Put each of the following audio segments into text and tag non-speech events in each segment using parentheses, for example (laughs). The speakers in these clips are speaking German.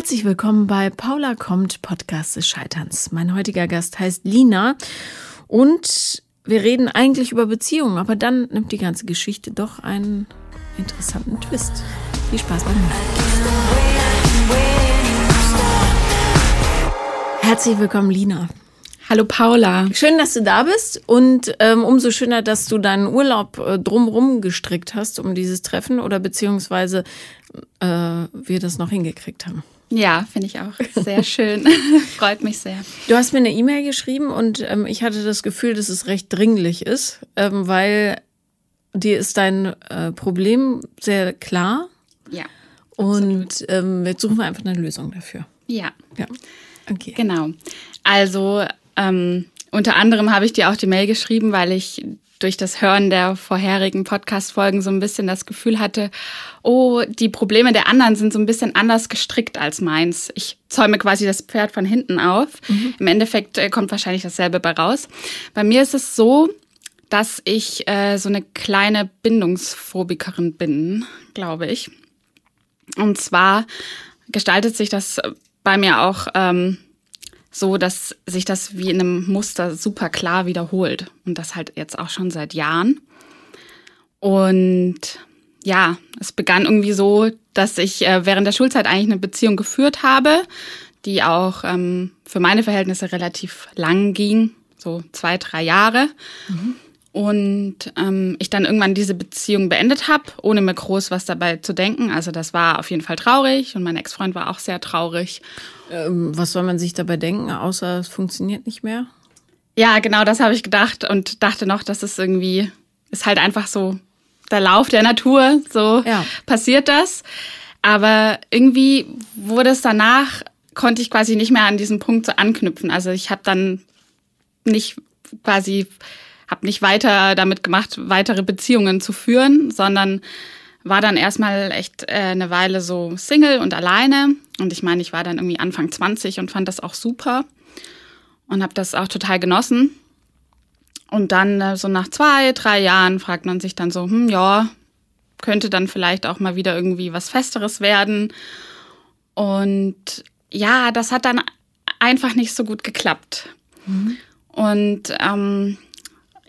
Herzlich willkommen bei Paula kommt, Podcast des Scheiterns. Mein heutiger Gast heißt Lina und wir reden eigentlich über Beziehungen, aber dann nimmt die ganze Geschichte doch einen interessanten Twist. Viel Spaß beim Hören. Herzlich willkommen, Lina. Hallo Paula. Schön, dass du da bist und ähm, umso schöner, dass du deinen Urlaub äh, drumrum gestrickt hast um dieses Treffen oder beziehungsweise äh, wir das noch hingekriegt haben. Ja, finde ich auch (laughs) sehr schön. (laughs) Freut mich sehr. Du hast mir eine E-Mail geschrieben und ähm, ich hatte das Gefühl, dass es recht dringlich ist, ähm, weil dir ist dein äh, Problem sehr klar. Ja. Und ähm, jetzt suchen wir einfach eine Lösung dafür. Ja. Ja. Okay. Genau. Also ähm, unter anderem habe ich dir auch die Mail geschrieben, weil ich durch das Hören der vorherigen Podcast-Folgen so ein bisschen das Gefühl hatte, oh, die Probleme der anderen sind so ein bisschen anders gestrickt als meins. Ich zäume quasi das Pferd von hinten auf. Mhm. Im Endeffekt äh, kommt wahrscheinlich dasselbe bei raus. Bei mir ist es so, dass ich äh, so eine kleine Bindungsphobikerin bin, glaube ich. Und zwar gestaltet sich das bei mir auch ähm, so, dass sich das wie in einem Muster super klar wiederholt. Und das halt jetzt auch schon seit Jahren. Und ja, es begann irgendwie so, dass ich äh, während der Schulzeit eigentlich eine Beziehung geführt habe, die auch ähm, für meine Verhältnisse relativ lang ging, so zwei, drei Jahre. Mhm. Und ähm, ich dann irgendwann diese Beziehung beendet habe, ohne mir groß was dabei zu denken. Also das war auf jeden Fall traurig und mein Ex-Freund war auch sehr traurig. Ähm, was soll man sich dabei denken, außer es funktioniert nicht mehr? Ja, genau, das habe ich gedacht und dachte noch, dass es irgendwie ist halt einfach so der Lauf der Natur, so ja. passiert das. Aber irgendwie wurde es danach, konnte ich quasi nicht mehr an diesen Punkt so anknüpfen. Also ich habe dann nicht quasi habe nicht weiter damit gemacht, weitere Beziehungen zu führen, sondern war dann erstmal echt äh, eine Weile so Single und alleine. Und ich meine, ich war dann irgendwie Anfang 20 und fand das auch super und habe das auch total genossen. Und dann äh, so nach zwei, drei Jahren fragt man sich dann so, hm, ja, könnte dann vielleicht auch mal wieder irgendwie was Festeres werden. Und ja, das hat dann einfach nicht so gut geklappt. Mhm. Und ähm,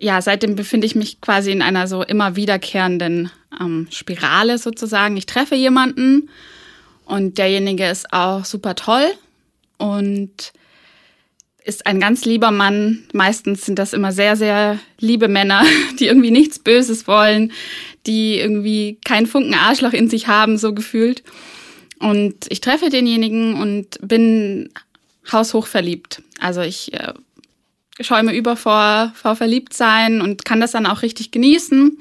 ja, seitdem befinde ich mich quasi in einer so immer wiederkehrenden ähm, Spirale sozusagen. Ich treffe jemanden und derjenige ist auch super toll und ist ein ganz lieber Mann. Meistens sind das immer sehr, sehr liebe Männer, (laughs) die irgendwie nichts Böses wollen, die irgendwie keinen Funken Arschloch in sich haben, so gefühlt. Und ich treffe denjenigen und bin haushoch verliebt. Also ich äh, schäume über vor, vor Verliebtsein und kann das dann auch richtig genießen.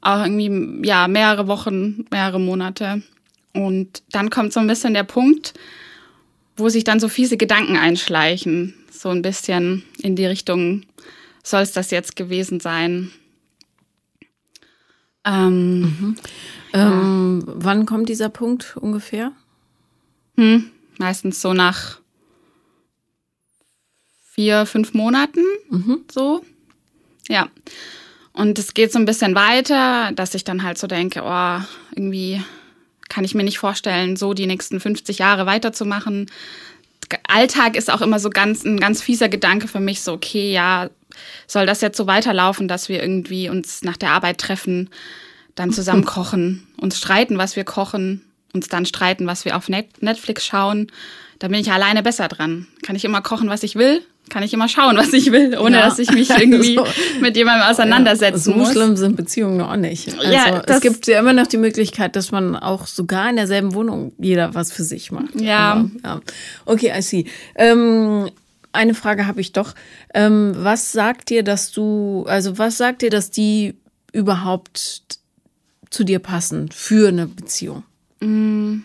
Auch irgendwie, ja, mehrere Wochen, mehrere Monate. Und dann kommt so ein bisschen der Punkt, wo sich dann so fiese Gedanken einschleichen. So ein bisschen in die Richtung, soll es das jetzt gewesen sein? Ähm, mhm. ja. ähm, wann kommt dieser Punkt ungefähr? Hm, meistens so nach vier, fünf Monaten. Mhm. So. Ja. Und es geht so ein bisschen weiter, dass ich dann halt so denke, oh, irgendwie kann ich mir nicht vorstellen, so die nächsten 50 Jahre weiterzumachen. Alltag ist auch immer so ganz ein ganz fieser Gedanke für mich, so okay, ja, soll das jetzt so weiterlaufen, dass wir irgendwie uns nach der Arbeit treffen, dann (laughs) zusammen kochen, uns streiten, was wir kochen, uns dann streiten, was wir auf Netflix schauen. Da bin ich alleine besser dran. Kann ich immer kochen, was ich will, kann ich immer schauen, was ich will, ohne ja. dass ich mich (laughs) irgendwie so. mit jemandem auseinandersetzen ja, muss. So schlimm sind Beziehungen auch nicht. Also ja, es gibt ja immer noch die Möglichkeit, dass man auch sogar in derselben Wohnung jeder was für sich macht. Ja. Aber, ja. Okay, I see. Ähm, eine Frage habe ich doch. Ähm, was sagt dir, dass du, also was sagt dir, dass die überhaupt zu dir passen für eine Beziehung? Mm.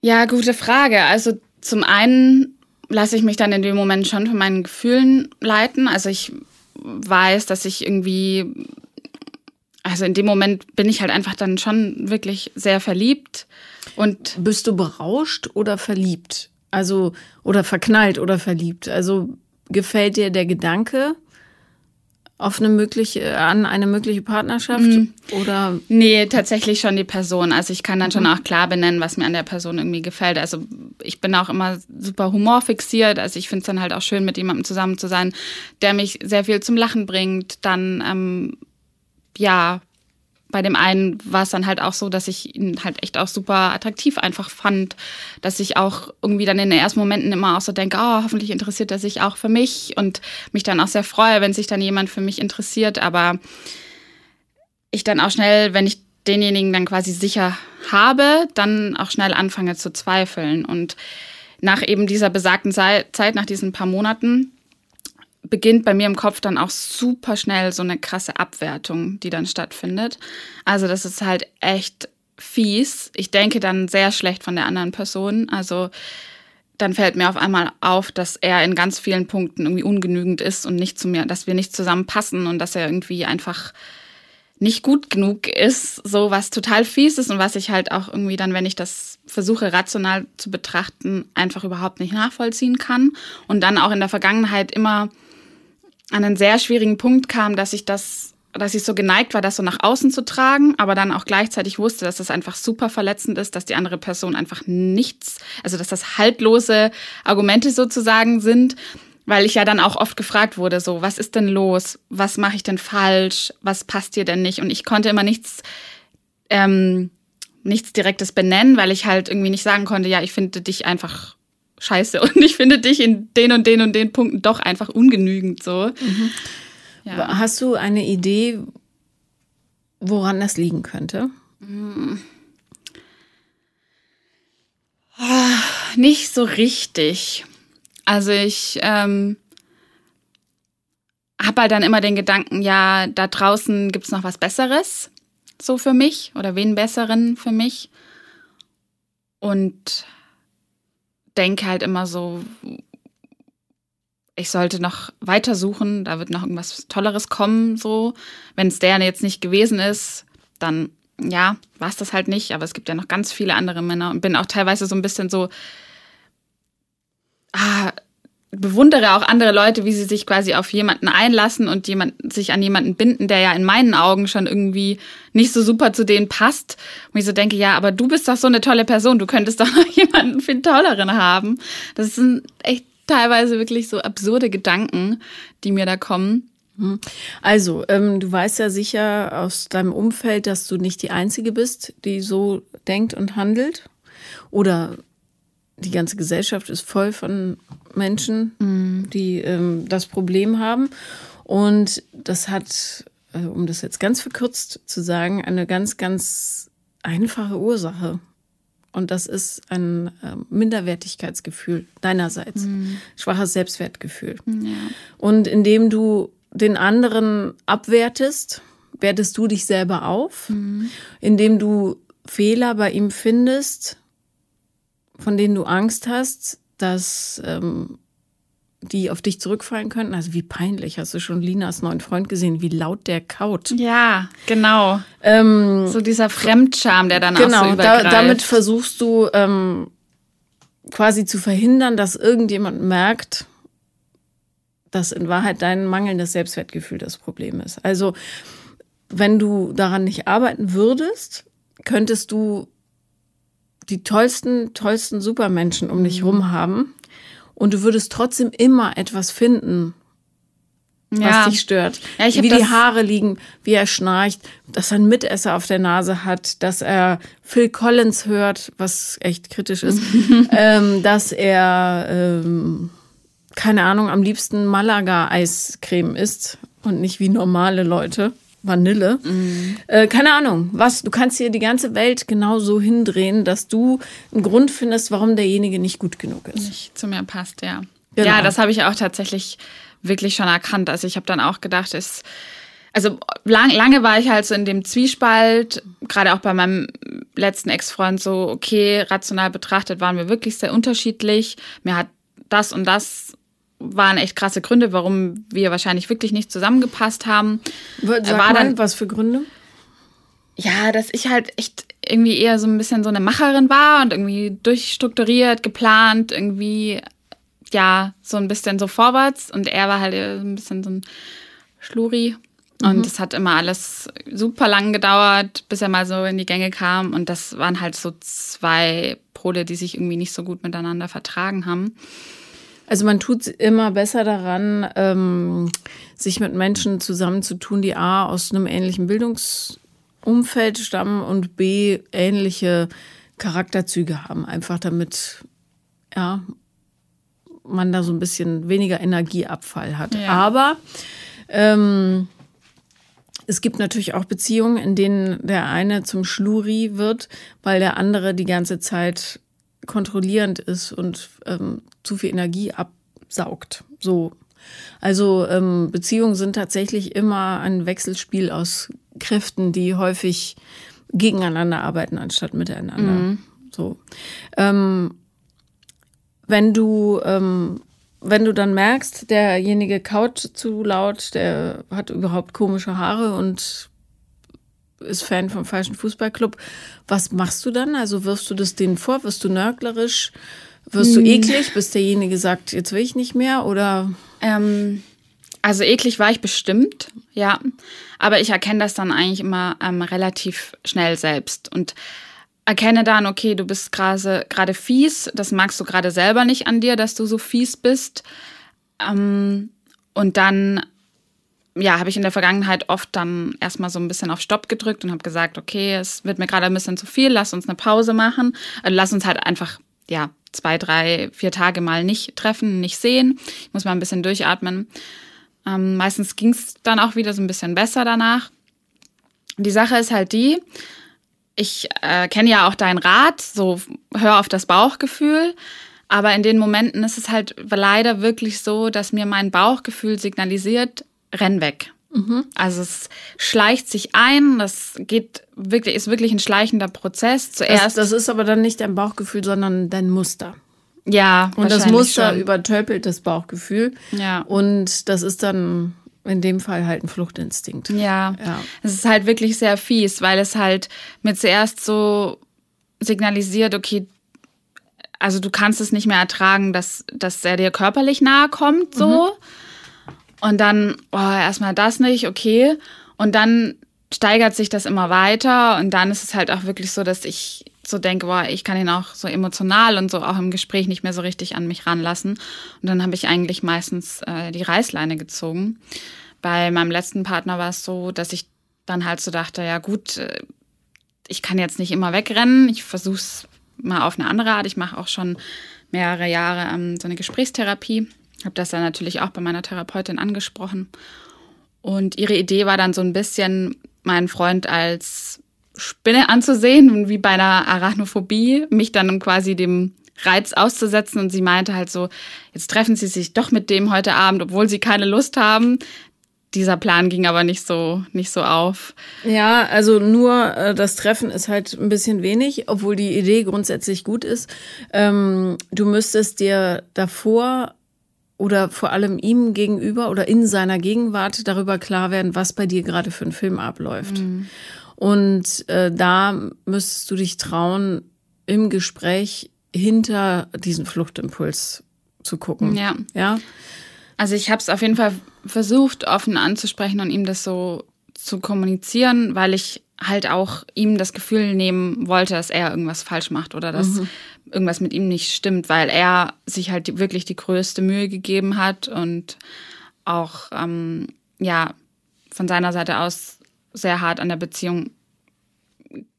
Ja, gute Frage. Also zum einen lasse ich mich dann in dem Moment schon von meinen Gefühlen leiten. Also ich weiß, dass ich irgendwie, also in dem Moment bin ich halt einfach dann schon wirklich sehr verliebt. Und bist du berauscht oder verliebt? Also, oder verknallt oder verliebt? Also gefällt dir der Gedanke auf eine mögliche, an eine mögliche Partnerschaft? Mhm. Oder? Nee, tatsächlich schon die Person. Also ich kann dann schon mhm. auch klar benennen, was mir an der Person irgendwie gefällt. Also ich bin auch immer super humorfixiert. Also ich finde es dann halt auch schön, mit jemandem zusammen zu sein, der mich sehr viel zum Lachen bringt. Dann, ähm, ja, bei dem einen war es dann halt auch so, dass ich ihn halt echt auch super attraktiv einfach fand, dass ich auch irgendwie dann in den ersten Momenten immer auch so denke, oh, hoffentlich interessiert er sich auch für mich und mich dann auch sehr freue, wenn sich dann jemand für mich interessiert, aber ich dann auch schnell, wenn ich denjenigen dann quasi sicher habe, dann auch schnell anfange zu zweifeln. Und nach eben dieser besagten Zeit, nach diesen paar Monaten, beginnt bei mir im Kopf dann auch super schnell so eine krasse Abwertung, die dann stattfindet. Also das ist halt echt fies. Ich denke dann sehr schlecht von der anderen Person. Also dann fällt mir auf einmal auf, dass er in ganz vielen Punkten irgendwie ungenügend ist und nicht zu mir, dass wir nicht zusammenpassen und dass er irgendwie einfach nicht gut genug ist, so was total fies ist und was ich halt auch irgendwie dann, wenn ich das versuche rational zu betrachten, einfach überhaupt nicht nachvollziehen kann und dann auch in der Vergangenheit immer an einen sehr schwierigen Punkt kam, dass ich das, dass ich so geneigt war, das so nach außen zu tragen, aber dann auch gleichzeitig wusste, dass das einfach super verletzend ist, dass die andere Person einfach nichts, also dass das haltlose Argumente sozusagen sind, weil ich ja dann auch oft gefragt wurde, so, was ist denn los? Was mache ich denn falsch? Was passt dir denn nicht? Und ich konnte immer nichts, ähm, nichts Direktes benennen, weil ich halt irgendwie nicht sagen konnte, ja, ich finde dich einfach scheiße (laughs) und ich finde dich in den und den und den Punkten doch einfach ungenügend so. Mhm. Ja. Hast du eine Idee, woran das liegen könnte? Mhm. Nicht so richtig. Also ich ähm, habe halt dann immer den Gedanken, ja, da draußen gibt es noch was Besseres, so für mich oder wen Besseren für mich. Und denke halt immer so, ich sollte noch weiter suchen, da wird noch irgendwas Tolleres kommen, so. Wenn es der jetzt nicht gewesen ist, dann ja, war es das halt nicht, aber es gibt ja noch ganz viele andere Männer und bin auch teilweise so ein bisschen so, ah, bewundere auch andere Leute, wie sie sich quasi auf jemanden einlassen und jemand, sich an jemanden binden, der ja in meinen Augen schon irgendwie nicht so super zu denen passt. Und ich so denke, ja, aber du bist doch so eine tolle Person, du könntest doch (laughs) noch jemanden viel tolleren haben. Das sind echt teilweise wirklich so absurde Gedanken, die mir da kommen. Mhm. Also, ähm, du weißt ja sicher aus deinem Umfeld, dass du nicht die Einzige bist, die so denkt und handelt. Oder die ganze Gesellschaft ist voll von Menschen, mhm. die ähm, das Problem haben. Und das hat, äh, um das jetzt ganz verkürzt zu sagen, eine ganz, ganz einfache Ursache. Und das ist ein äh, Minderwertigkeitsgefühl deinerseits, mhm. schwaches Selbstwertgefühl. Ja. Und indem du den anderen abwertest, wertest du dich selber auf. Mhm. Indem du Fehler bei ihm findest, von denen du Angst hast, dass ähm, die auf dich zurückfallen könnten. Also wie peinlich. Hast du schon Linas neuen Freund gesehen, wie laut der kaut? Ja, genau. Ähm, so dieser Fremdscham, der dann genau, auch so übergreift. Genau, da, damit versuchst du ähm, quasi zu verhindern, dass irgendjemand merkt, dass in Wahrheit dein mangelndes Selbstwertgefühl das Problem ist. Also wenn du daran nicht arbeiten würdest, könntest du die tollsten, tollsten Supermenschen um dich rum haben und du würdest trotzdem immer etwas finden, was ja. dich stört. Ja, wie die Haare liegen, wie er schnarcht, dass er einen Mitesser auf der Nase hat, dass er Phil Collins hört, was echt kritisch ist, (laughs) ähm, dass er, ähm, keine Ahnung, am liebsten Malaga-Eiscreme isst und nicht wie normale Leute. Vanille. Mhm. Äh, keine Ahnung, was, du kannst hier die ganze Welt genau so hindrehen, dass du einen Grund findest, warum derjenige nicht gut genug ist. Nicht zu mir passt, ja. Genau. Ja, das habe ich auch tatsächlich wirklich schon erkannt. Also ich habe dann auch gedacht, es, also lang, lange war ich halt so in dem Zwiespalt, gerade auch bei meinem letzten Ex-Freund so, okay, rational betrachtet waren wir wirklich sehr unterschiedlich. Mir hat das und das waren echt krasse Gründe, warum wir wahrscheinlich wirklich nicht zusammengepasst haben. Sag war mal, dann was für Gründe? Ja, dass ich halt echt irgendwie eher so ein bisschen so eine Macherin war und irgendwie durchstrukturiert, geplant, irgendwie ja, so ein bisschen so vorwärts und er war halt ein bisschen so ein Schluri. Und mhm. es hat immer alles super lang gedauert, bis er mal so in die Gänge kam. Und das waren halt so zwei Pole, die sich irgendwie nicht so gut miteinander vertragen haben. Also man tut immer besser daran, ähm, sich mit Menschen zusammenzutun, die A aus einem ähnlichen Bildungsumfeld stammen und B ähnliche Charakterzüge haben. Einfach damit, ja, man da so ein bisschen weniger Energieabfall hat. Ja. Aber ähm, es gibt natürlich auch Beziehungen, in denen der eine zum Schluri wird, weil der andere die ganze Zeit kontrollierend ist und ähm, zu viel Energie absaugt. So. Also ähm, Beziehungen sind tatsächlich immer ein Wechselspiel aus Kräften, die häufig gegeneinander arbeiten anstatt miteinander. Mhm. So. Ähm, wenn du ähm, wenn du dann merkst, derjenige kaut zu laut, der hat überhaupt komische Haare und ist Fan vom falschen Fußballclub, was machst du dann? Also wirfst du das denen vor? Wirst du nörglerisch? Wirst du hm. eklig, bis derjenige sagt, jetzt will ich nicht mehr? Oder? Ähm, also eklig war ich bestimmt, ja. Aber ich erkenne das dann eigentlich immer ähm, relativ schnell selbst. Und erkenne dann, okay, du bist gerade fies, das magst du gerade selber nicht an dir, dass du so fies bist. Ähm, und dann, ja, habe ich in der Vergangenheit oft dann erstmal so ein bisschen auf Stopp gedrückt und habe gesagt, okay, es wird mir gerade ein bisschen zu viel, lass uns eine Pause machen. Also lass uns halt einfach, ja, zwei, drei, vier Tage mal nicht treffen, nicht sehen. Ich muss mal ein bisschen durchatmen. Ähm, meistens ging es dann auch wieder so ein bisschen besser danach. Die Sache ist halt die, ich äh, kenne ja auch deinen Rat, so hör auf das Bauchgefühl. Aber in den Momenten ist es halt leider wirklich so, dass mir mein Bauchgefühl signalisiert, renn weg. Mhm. Also es schleicht sich ein, das geht wirklich, ist wirklich ein schleichender Prozess. Zuerst. Das, das ist aber dann nicht dein Bauchgefühl, sondern dein Muster. Ja. Und das Muster schon. übertöpelt das Bauchgefühl. Ja. Und das ist dann in dem Fall halt ein Fluchtinstinkt. Ja. ja. Es ist halt wirklich sehr fies, weil es halt mir zuerst so signalisiert, okay, also du kannst es nicht mehr ertragen, dass, dass er dir körperlich nahe kommt, so. Mhm. Und dann, oh, erstmal das nicht, okay. Und dann steigert sich das immer weiter und dann ist es halt auch wirklich so, dass ich so denke, boah, ich kann ihn auch so emotional und so auch im Gespräch nicht mehr so richtig an mich ranlassen. Und dann habe ich eigentlich meistens äh, die Reißleine gezogen. Bei meinem letzten Partner war es so, dass ich dann halt so dachte, ja gut, äh, ich kann jetzt nicht immer wegrennen. Ich versuche es mal auf eine andere Art. Ich mache auch schon mehrere Jahre ähm, so eine Gesprächstherapie. Habe das dann natürlich auch bei meiner Therapeutin angesprochen. Und ihre Idee war dann so ein bisschen, meinen Freund als Spinne anzusehen und wie bei einer Arachnophobie, mich dann quasi dem Reiz auszusetzen. Und sie meinte halt so, jetzt treffen sie sich doch mit dem heute Abend, obwohl sie keine Lust haben. Dieser Plan ging aber nicht so, nicht so auf. Ja, also nur äh, das Treffen ist halt ein bisschen wenig, obwohl die Idee grundsätzlich gut ist. Ähm, du müsstest dir davor oder vor allem ihm gegenüber oder in seiner Gegenwart darüber klar werden, was bei dir gerade für ein Film abläuft. Mhm. Und äh, da müsstest du dich trauen, im Gespräch hinter diesen Fluchtimpuls zu gucken. Ja. Ja. Also ich habe es auf jeden Fall versucht, offen anzusprechen und ihm das so zu kommunizieren, weil ich halt auch ihm das Gefühl nehmen wollte, dass er irgendwas falsch macht oder dass mhm. Irgendwas mit ihm nicht stimmt, weil er sich halt wirklich die größte Mühe gegeben hat und auch ähm, ja von seiner Seite aus sehr hart an der Beziehung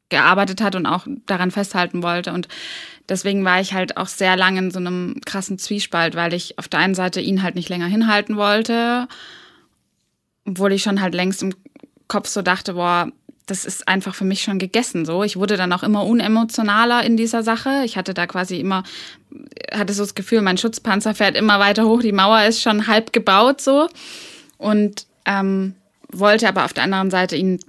gearbeitet hat und auch daran festhalten wollte. Und deswegen war ich halt auch sehr lange in so einem krassen Zwiespalt, weil ich auf der einen Seite ihn halt nicht länger hinhalten wollte, obwohl ich schon halt längst im Kopf so dachte, boah, das ist einfach für mich schon gegessen so. Ich wurde dann auch immer unemotionaler in dieser Sache. Ich hatte da quasi immer, hatte so das Gefühl, mein Schutzpanzer fährt immer weiter hoch, die Mauer ist schon halb gebaut so. Und ähm, wollte aber auf der anderen Seite ihn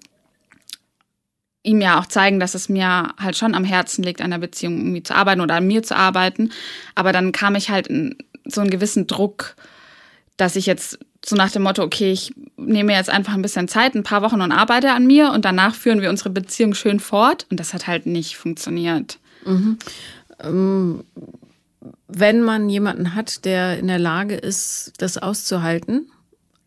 ihm ja auch zeigen, dass es mir halt schon am Herzen liegt, an der Beziehung irgendwie zu arbeiten oder an mir zu arbeiten. Aber dann kam ich halt in so einen gewissen Druck, dass ich jetzt so nach dem Motto, okay, ich nehme jetzt einfach ein bisschen Zeit, ein paar Wochen und arbeite an mir und danach führen wir unsere Beziehung schön fort. Und das hat halt nicht funktioniert. Mhm. Ähm, wenn man jemanden hat, der in der Lage ist, das auszuhalten,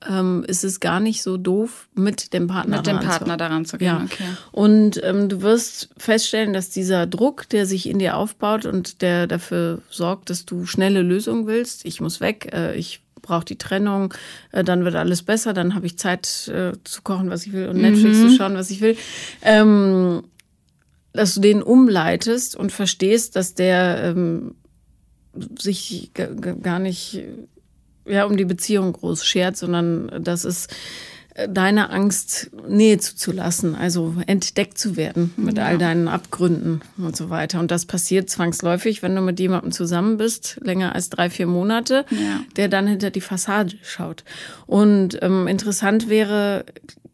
ähm, ist es gar nicht so doof, mit dem Partner, mit dem Partner zu, daran zu gehen. Ja. Okay. Und ähm, du wirst feststellen, dass dieser Druck, der sich in dir aufbaut und der dafür sorgt, dass du schnelle Lösungen willst, ich muss weg, äh, ich brauche die Trennung, äh, dann wird alles besser, dann habe ich Zeit äh, zu kochen, was ich will und Netflix mhm. zu schauen, was ich will. Ähm, dass du den umleitest und verstehst, dass der ähm, sich gar nicht ja, um die Beziehung groß schert, sondern dass es deine Angst, Nähe zuzulassen, also entdeckt zu werden mit ja. all deinen Abgründen und so weiter. Und das passiert zwangsläufig, wenn du mit jemandem zusammen bist, länger als drei, vier Monate, ja. der dann hinter die Fassade schaut. Und ähm, interessant wäre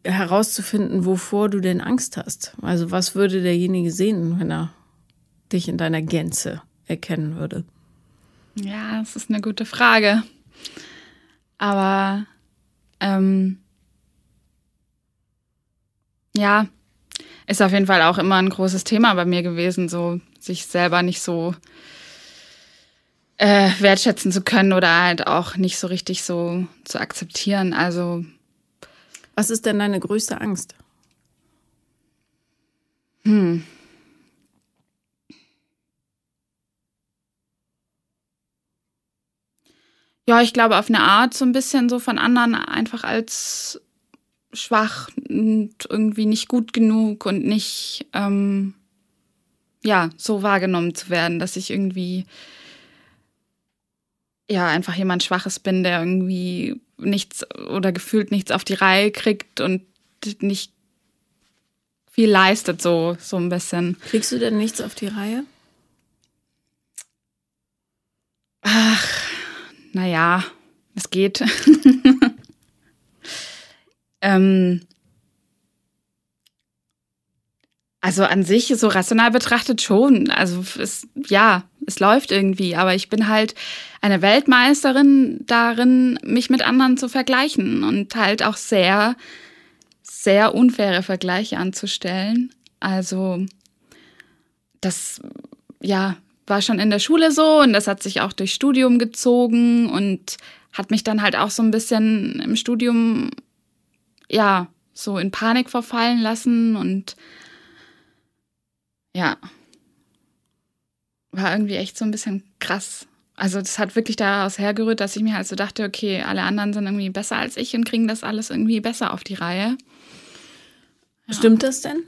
herauszufinden, wovor du denn Angst hast. Also was würde derjenige sehen, wenn er dich in deiner Gänze erkennen würde? Ja, das ist eine gute Frage. Aber ähm, ja, ist auf jeden Fall auch immer ein großes Thema bei mir gewesen, so sich selber nicht so äh, wertschätzen zu können oder halt auch nicht so richtig so zu akzeptieren. Also. Was ist denn deine größte Angst? Hm. Ja, ich glaube auf eine Art so ein bisschen so von anderen einfach als schwach und irgendwie nicht gut genug und nicht, ähm, ja, so wahrgenommen zu werden, dass ich irgendwie, ja, einfach jemand Schwaches bin, der irgendwie nichts oder gefühlt nichts auf die Reihe kriegt und nicht viel leistet, so, so ein bisschen. Kriegst du denn nichts auf die Reihe? Ach, naja, es geht. (laughs) Ähm, also an sich, so rational betrachtet schon. Also es, ja, es läuft irgendwie, aber ich bin halt eine Weltmeisterin darin, mich mit anderen zu vergleichen und halt auch sehr, sehr unfaire Vergleiche anzustellen. Also das, ja, war schon in der Schule so und das hat sich auch durch Studium gezogen und hat mich dann halt auch so ein bisschen im Studium ja, so in Panik verfallen lassen und ja, war irgendwie echt so ein bisschen krass. Also das hat wirklich daraus hergerührt, dass ich mir halt so dachte, okay, alle anderen sind irgendwie besser als ich und kriegen das alles irgendwie besser auf die Reihe. Ja. Stimmt das denn?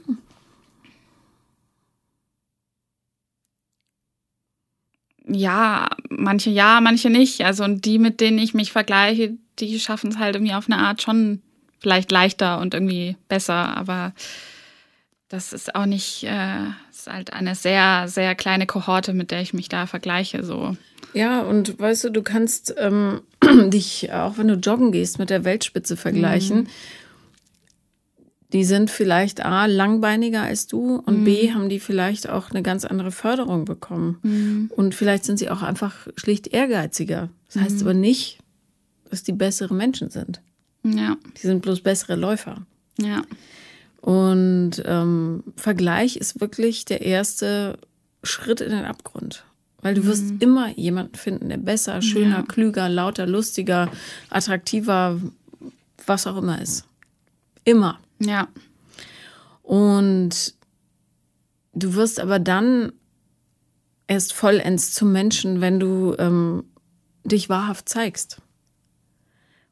Ja, manche ja, manche nicht. Also und die, mit denen ich mich vergleiche, die schaffen es halt irgendwie auf eine Art schon vielleicht leichter und irgendwie besser, aber das ist auch nicht, äh, ist halt eine sehr, sehr kleine Kohorte, mit der ich mich da vergleiche. So. Ja, und weißt du, du kannst ähm, (clears throat) dich, auch wenn du joggen gehst, mit der Weltspitze vergleichen. Mhm. Die sind vielleicht A, langbeiniger als du und mhm. B, haben die vielleicht auch eine ganz andere Förderung bekommen. Mhm. Und vielleicht sind sie auch einfach schlicht ehrgeiziger. Das heißt mhm. aber nicht, dass die bessere Menschen sind. Ja. Die sind bloß bessere Läufer. Ja. Und ähm, Vergleich ist wirklich der erste Schritt in den Abgrund. Weil du wirst mhm. immer jemanden finden, der besser, schöner, ja. klüger, lauter, lustiger, attraktiver, was auch immer ist. Immer. Ja. Und du wirst aber dann erst vollends zum Menschen, wenn du ähm, dich wahrhaft zeigst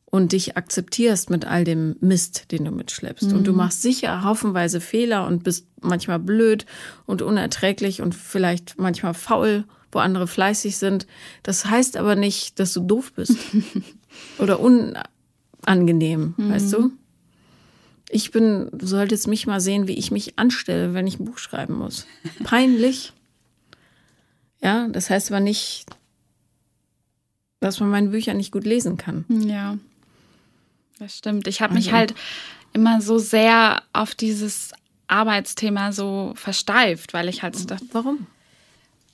und dich akzeptierst mit all dem Mist, den du mitschleppst. Mhm. Und du mhm. machst sicher haufenweise Fehler und bist manchmal blöd und unerträglich und vielleicht manchmal faul, wo andere fleißig sind. Das heißt aber nicht, dass du doof bist (laughs) oder unangenehm, mhm. weißt du? Ich bin, du solltest mich mal sehen, wie ich mich anstelle, wenn ich ein Buch schreiben muss. Peinlich. Ja, das heißt aber nicht, dass man meine Bücher nicht gut lesen kann. Ja. Das stimmt. Ich habe mich also. halt immer so sehr auf dieses Arbeitsthema so versteift, weil ich halt so dachte. Warum?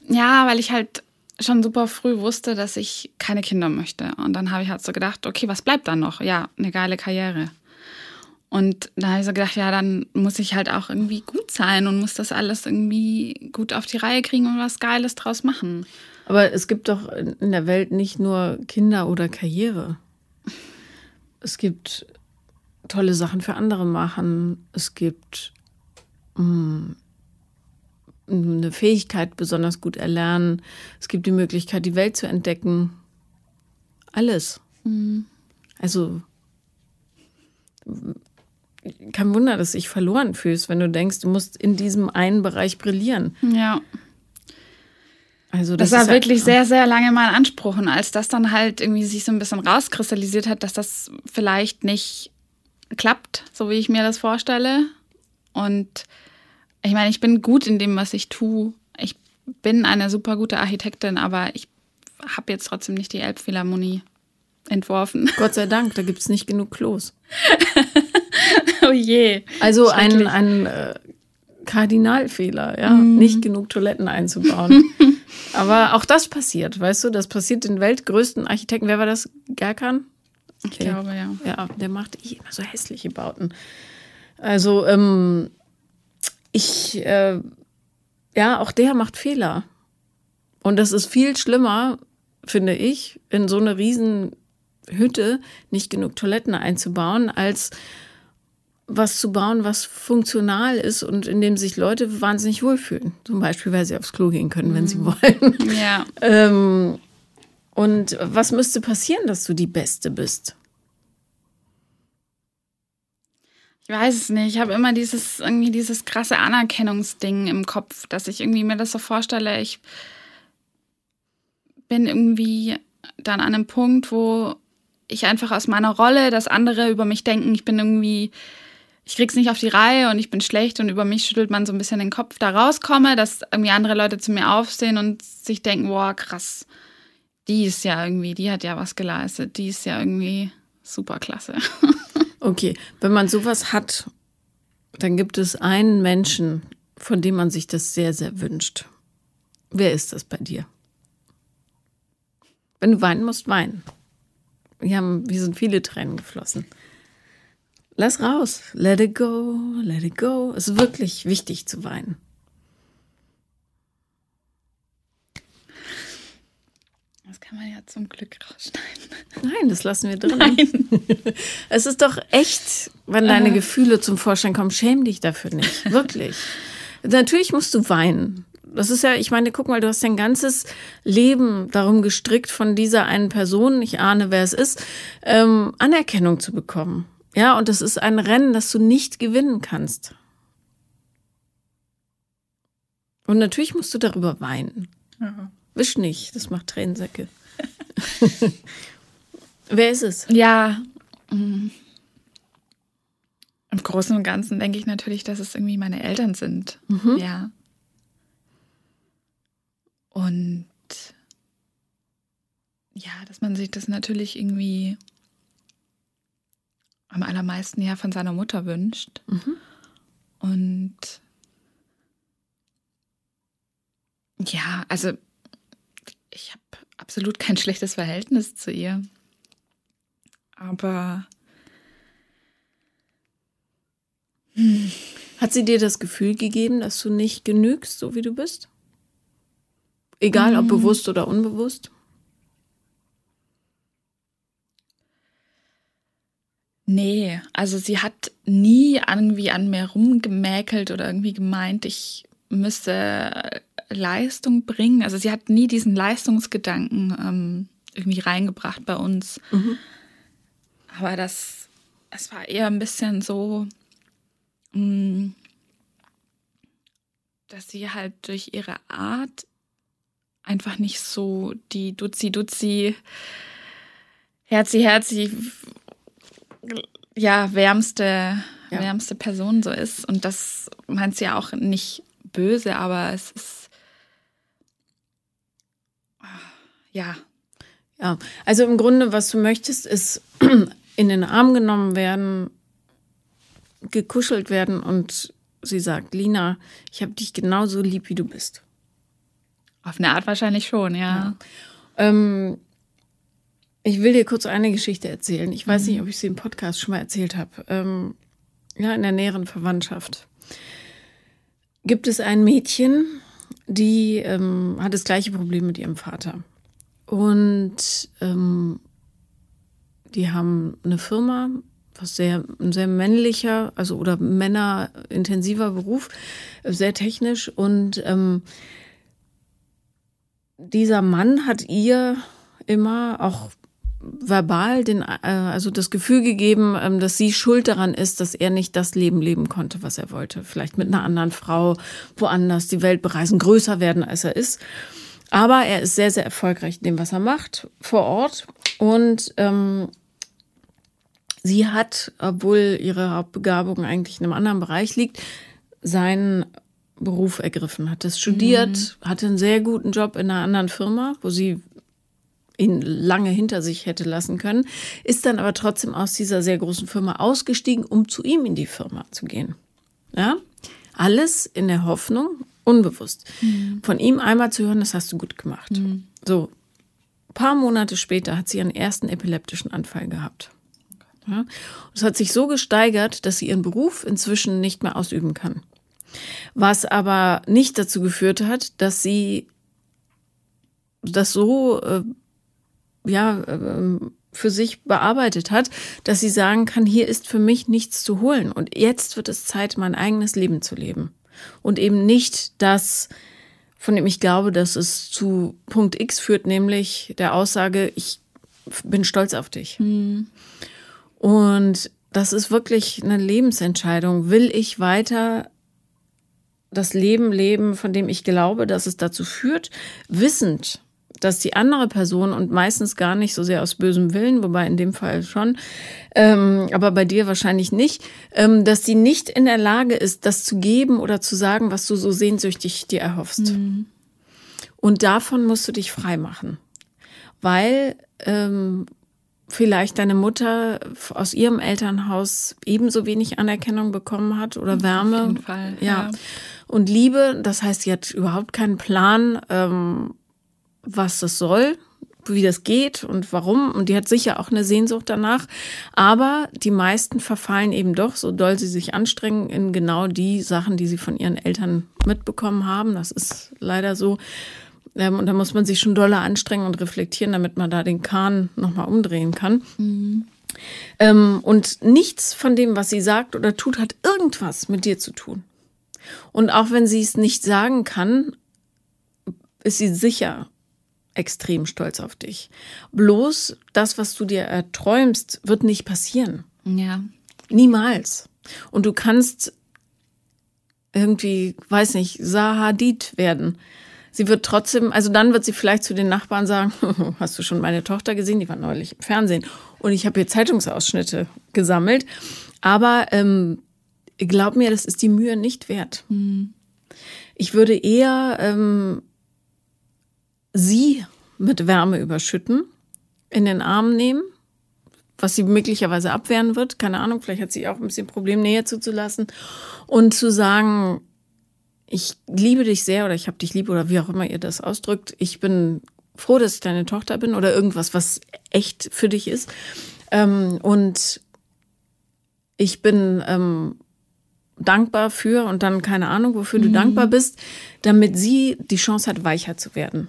Ja, weil ich halt schon super früh wusste, dass ich keine Kinder möchte. Und dann habe ich halt so gedacht, okay, was bleibt dann noch? Ja, eine geile Karriere. Und da habe ich so gedacht, ja, dann muss ich halt auch irgendwie gut sein und muss das alles irgendwie gut auf die Reihe kriegen und was Geiles draus machen. Aber es gibt doch in der Welt nicht nur Kinder oder Karriere es gibt tolle Sachen für andere machen. Es gibt mh, mm, eine Fähigkeit besonders gut erlernen. Es gibt die Möglichkeit, die Welt zu entdecken. Alles. Mhm. Also kein Wunder, dass du dich verloren fühlst, wenn du denkst, du musst in diesem einen Bereich brillieren. Ja. Also das, das war wirklich halt, sehr, sehr lange mein Anspruch. Und als das dann halt irgendwie sich so ein bisschen rauskristallisiert hat, dass das vielleicht nicht klappt, so wie ich mir das vorstelle. Und ich meine, ich bin gut in dem, was ich tue. Ich bin eine super gute Architektin, aber ich habe jetzt trotzdem nicht die Elbphilharmonie entworfen. (laughs) Gott sei Dank, da gibt es nicht genug Klos. oh je. Also ein, ein äh, Kardinalfehler, ja, mm. nicht genug Toiletten einzubauen. (laughs) Aber auch das passiert, weißt du, das passiert den weltgrößten Architekten. Wer war das? Gerkan? Okay. Ich glaube, ja. Ja, der macht immer so hässliche Bauten. Also, ähm, ich, äh, ja, auch der macht Fehler. Und das ist viel schlimmer, finde ich, in so eine riesen Hütte nicht genug Toiletten einzubauen, als was zu bauen, was funktional ist und in dem sich Leute wahnsinnig wohlfühlen. Zum Beispiel, weil sie aufs Klo gehen können, mhm. wenn sie mhm. wollen. Ja. ähm, und was müsste passieren, dass du die Beste bist? Ich weiß es nicht. Ich habe immer dieses irgendwie dieses krasse Anerkennungsding im Kopf, dass ich irgendwie mir das so vorstelle. Ich bin irgendwie dann an einem Punkt, wo ich einfach aus meiner Rolle, dass andere über mich denken, ich bin irgendwie, ich krieg's nicht auf die Reihe und ich bin schlecht und über mich schüttelt man so ein bisschen den Kopf, da rauskomme, dass irgendwie andere Leute zu mir aufstehen und sich denken, boah, krass, die ist ja irgendwie, die hat ja was geleistet, die ist ja irgendwie super klasse. (laughs) okay, wenn man sowas hat, dann gibt es einen Menschen, von dem man sich das sehr, sehr wünscht. Wer ist das bei dir? Wenn du weinen musst, weinen. Wir haben, wir sind viele Tränen geflossen. Lass raus. Let it go, let it go. Es ist wirklich wichtig zu weinen. Das kann man ja zum Glück rausschneiden. Nein, das lassen wir drin. Nein. (laughs) Es ist doch echt, wenn deine äh. Gefühle zum Vorschein kommen, schäm dich dafür nicht. (laughs) Wirklich. Natürlich musst du weinen. Das ist ja, ich meine, guck mal, du hast dein ganzes Leben darum gestrickt, von dieser einen Person, ich ahne, wer es ist, ähm, Anerkennung zu bekommen. Ja, und das ist ein Rennen, das du nicht gewinnen kannst. Und natürlich musst du darüber weinen. Ja. Wisch nicht, das macht Tränensäcke. (laughs) wer ist es? Ja. Mm. Im Großen und Ganzen denke ich natürlich, dass es irgendwie meine Eltern sind. Mhm. Ja. Und ja, dass man sich das natürlich irgendwie am allermeisten ja von seiner Mutter wünscht. Mhm. Und ja, also ich habe absolut kein schlechtes Verhältnis zu ihr. Aber hat sie dir das Gefühl gegeben, dass du nicht genügst, so wie du bist? Egal ob mhm. bewusst oder unbewusst? Nee, also sie hat nie irgendwie an mir rumgemäkelt oder irgendwie gemeint, ich müsste Leistung bringen. Also sie hat nie diesen Leistungsgedanken ähm, irgendwie reingebracht bei uns. Mhm. Aber das, es war eher ein bisschen so, mh, mm, dass sie halt durch ihre Art einfach nicht so die Duzi-Duzi, Herzi-Herzi, ja, wärmste, ja. wärmste Person so ist. Und das meint sie ja auch nicht böse, aber es ist, ja. Ja, also im Grunde, was du möchtest, ist (clears throat) in den Arm genommen werden, gekuschelt werden und sie sagt, Lina, ich habe dich genauso lieb, wie du bist. Auf eine Art wahrscheinlich schon, ja. ja. Ähm, ich will dir kurz eine Geschichte erzählen. Ich weiß mhm. nicht, ob ich sie im Podcast schon mal erzählt habe. Ähm, ja, in der näheren Verwandtschaft gibt es ein Mädchen, die ähm, hat das gleiche Problem mit ihrem Vater. Und ähm, die haben eine Firma, was sehr, ein sehr männlicher, also oder männerintensiver Beruf, sehr technisch. Und ähm, dieser Mann hat ihr immer auch verbal den, äh, also das Gefühl gegeben, ähm, dass sie schuld daran ist, dass er nicht das Leben leben konnte, was er wollte. Vielleicht mit einer anderen Frau, woanders die Welt bereisen, größer werden, als er ist. Aber er ist sehr, sehr erfolgreich in dem, was er macht, vor Ort. Und ähm, sie hat, obwohl ihre Hauptbegabung eigentlich in einem anderen Bereich liegt, seinen Beruf ergriffen, hat es studiert, mhm. hatte einen sehr guten Job in einer anderen Firma, wo sie ihn lange hinter sich hätte lassen können, ist dann aber trotzdem aus dieser sehr großen Firma ausgestiegen, um zu ihm in die Firma zu gehen. Ja? Alles in der Hoffnung, unbewusst, mhm. von ihm einmal zu hören, das hast du gut gemacht. Mhm. So, ein paar Monate später hat sie ihren ersten epileptischen Anfall gehabt. Ja? Es hat sich so gesteigert, dass sie ihren Beruf inzwischen nicht mehr ausüben kann. Was aber nicht dazu geführt hat, dass sie das so äh, ja, ähm, für sich bearbeitet hat, dass sie sagen kann, hier ist für mich nichts zu holen. Und jetzt wird es Zeit, mein eigenes Leben zu leben. Und eben nicht das, von dem ich glaube, dass es zu Punkt X führt, nämlich der Aussage, ich bin stolz auf dich. Mhm. Und das ist wirklich eine Lebensentscheidung. Will ich weiter das Leben leben, von dem ich glaube, dass es dazu führt, wissend, dass die andere Person und meistens gar nicht so sehr aus bösem Willen, wobei in dem Fall schon, ähm, aber bei dir wahrscheinlich nicht, ähm, dass die nicht in der Lage ist, das zu geben oder zu sagen, was du so sehnsüchtig dir erhoffst. Mhm. Und davon musst du dich frei machen, weil ähm, vielleicht deine Mutter aus ihrem Elternhaus ebenso wenig Anerkennung bekommen hat oder Wärme. Auf jeden Fall. Ja. ja. Und Liebe, das heißt, sie hat überhaupt keinen Plan, ähm, was das soll, wie das geht und warum. Und die hat sicher auch eine Sehnsucht danach. Aber die meisten verfallen eben doch, so doll sie sich anstrengen, in genau die Sachen, die sie von ihren Eltern mitbekommen haben. Das ist leider so. Ähm, und da muss man sich schon doller anstrengen und reflektieren, damit man da den Kahn nochmal umdrehen kann. Mhm. Ähm, und nichts von dem, was sie sagt oder tut, hat irgendwas mit dir zu tun. Und auch wenn sie es nicht sagen kann, ist sie sicher extrem stolz auf dich. Bloß das, was du dir erträumst, wird nicht passieren. Ja. Niemals. Und du kannst irgendwie, weiß nicht, Sahadid werden. Sie wird trotzdem, also dann wird sie vielleicht zu den Nachbarn sagen, (laughs) hast du schon meine Tochter gesehen? Die war neulich im Fernsehen. Und ich habe hier Zeitungsausschnitte gesammelt. Aber ähm, glaub mir, das ist die Mühe nicht wert. Mhm. Ich würde eher ähm, sie mit Wärme überschütten, in den Arm nehmen, was sie möglicherweise abwehren wird. Keine Ahnung, vielleicht hat sie auch ein bisschen Problem, Nähe zuzulassen. Und zu sagen, ich liebe dich sehr oder ich habe dich lieb oder wie auch immer ihr das ausdrückt. Ich bin froh, dass ich deine Tochter bin oder irgendwas, was echt für dich ist. Ähm, und ich bin ähm, dankbar für und dann keine Ahnung, wofür mhm. du dankbar bist, damit sie die Chance hat, weicher zu werden.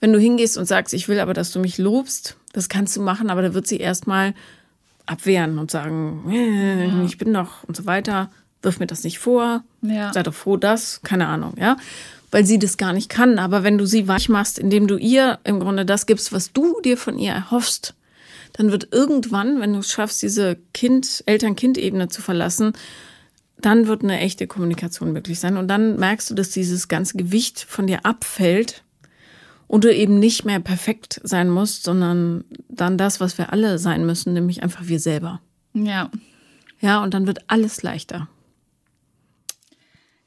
Wenn du hingehst und sagst, ich will aber, dass du mich lobst, das kannst du machen, aber da wird sie erstmal abwehren und sagen, äh, ja. ich bin doch und so weiter, wirf mir das nicht vor, ja. sei doch froh, dass, keine Ahnung, ja, weil sie das gar nicht kann. Aber wenn du sie weich machst, indem du ihr im Grunde das gibst, was du dir von ihr erhoffst, dann wird irgendwann, wenn du es schaffst, diese Kind, Eltern-Kind-Ebene zu verlassen, dann wird eine echte Kommunikation möglich sein. Und dann merkst du, dass dieses ganze Gewicht von dir abfällt und du eben nicht mehr perfekt sein musst, sondern dann das, was wir alle sein müssen, nämlich einfach wir selber. Ja. Ja, und dann wird alles leichter.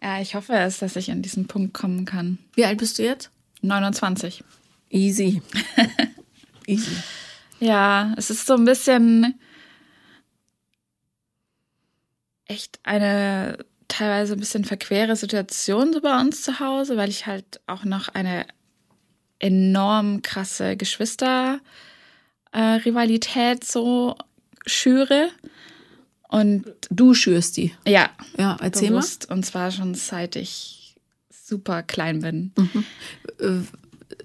Ja, ich hoffe es, dass ich an diesen Punkt kommen kann. Wie alt bist du jetzt? 29. Easy. (laughs) Easy. Ja, es ist so ein bisschen echt eine teilweise ein bisschen verquere Situation so bei uns zu Hause, weil ich halt auch noch eine enorm krasse Geschwister-Rivalität äh, so schüre. Und du schürst die. Ja. Ja, erzähl bewusst. mal. Und zwar schon seit ich super klein bin. Mhm. Äh,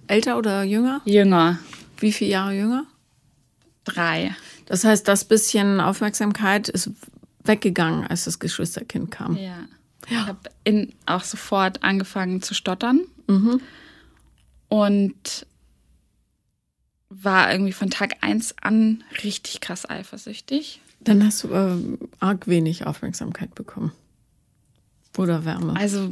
älter oder jünger? Jünger. Wie viele Jahre jünger? Drei. Das heißt, das bisschen Aufmerksamkeit ist weggegangen, als das Geschwisterkind kam. Ja. ja. Ich habe auch sofort angefangen zu stottern. Mhm. Und war irgendwie von Tag eins an richtig krass eifersüchtig. Dann hast du äh, arg wenig Aufmerksamkeit bekommen. Oder Wärme. Also,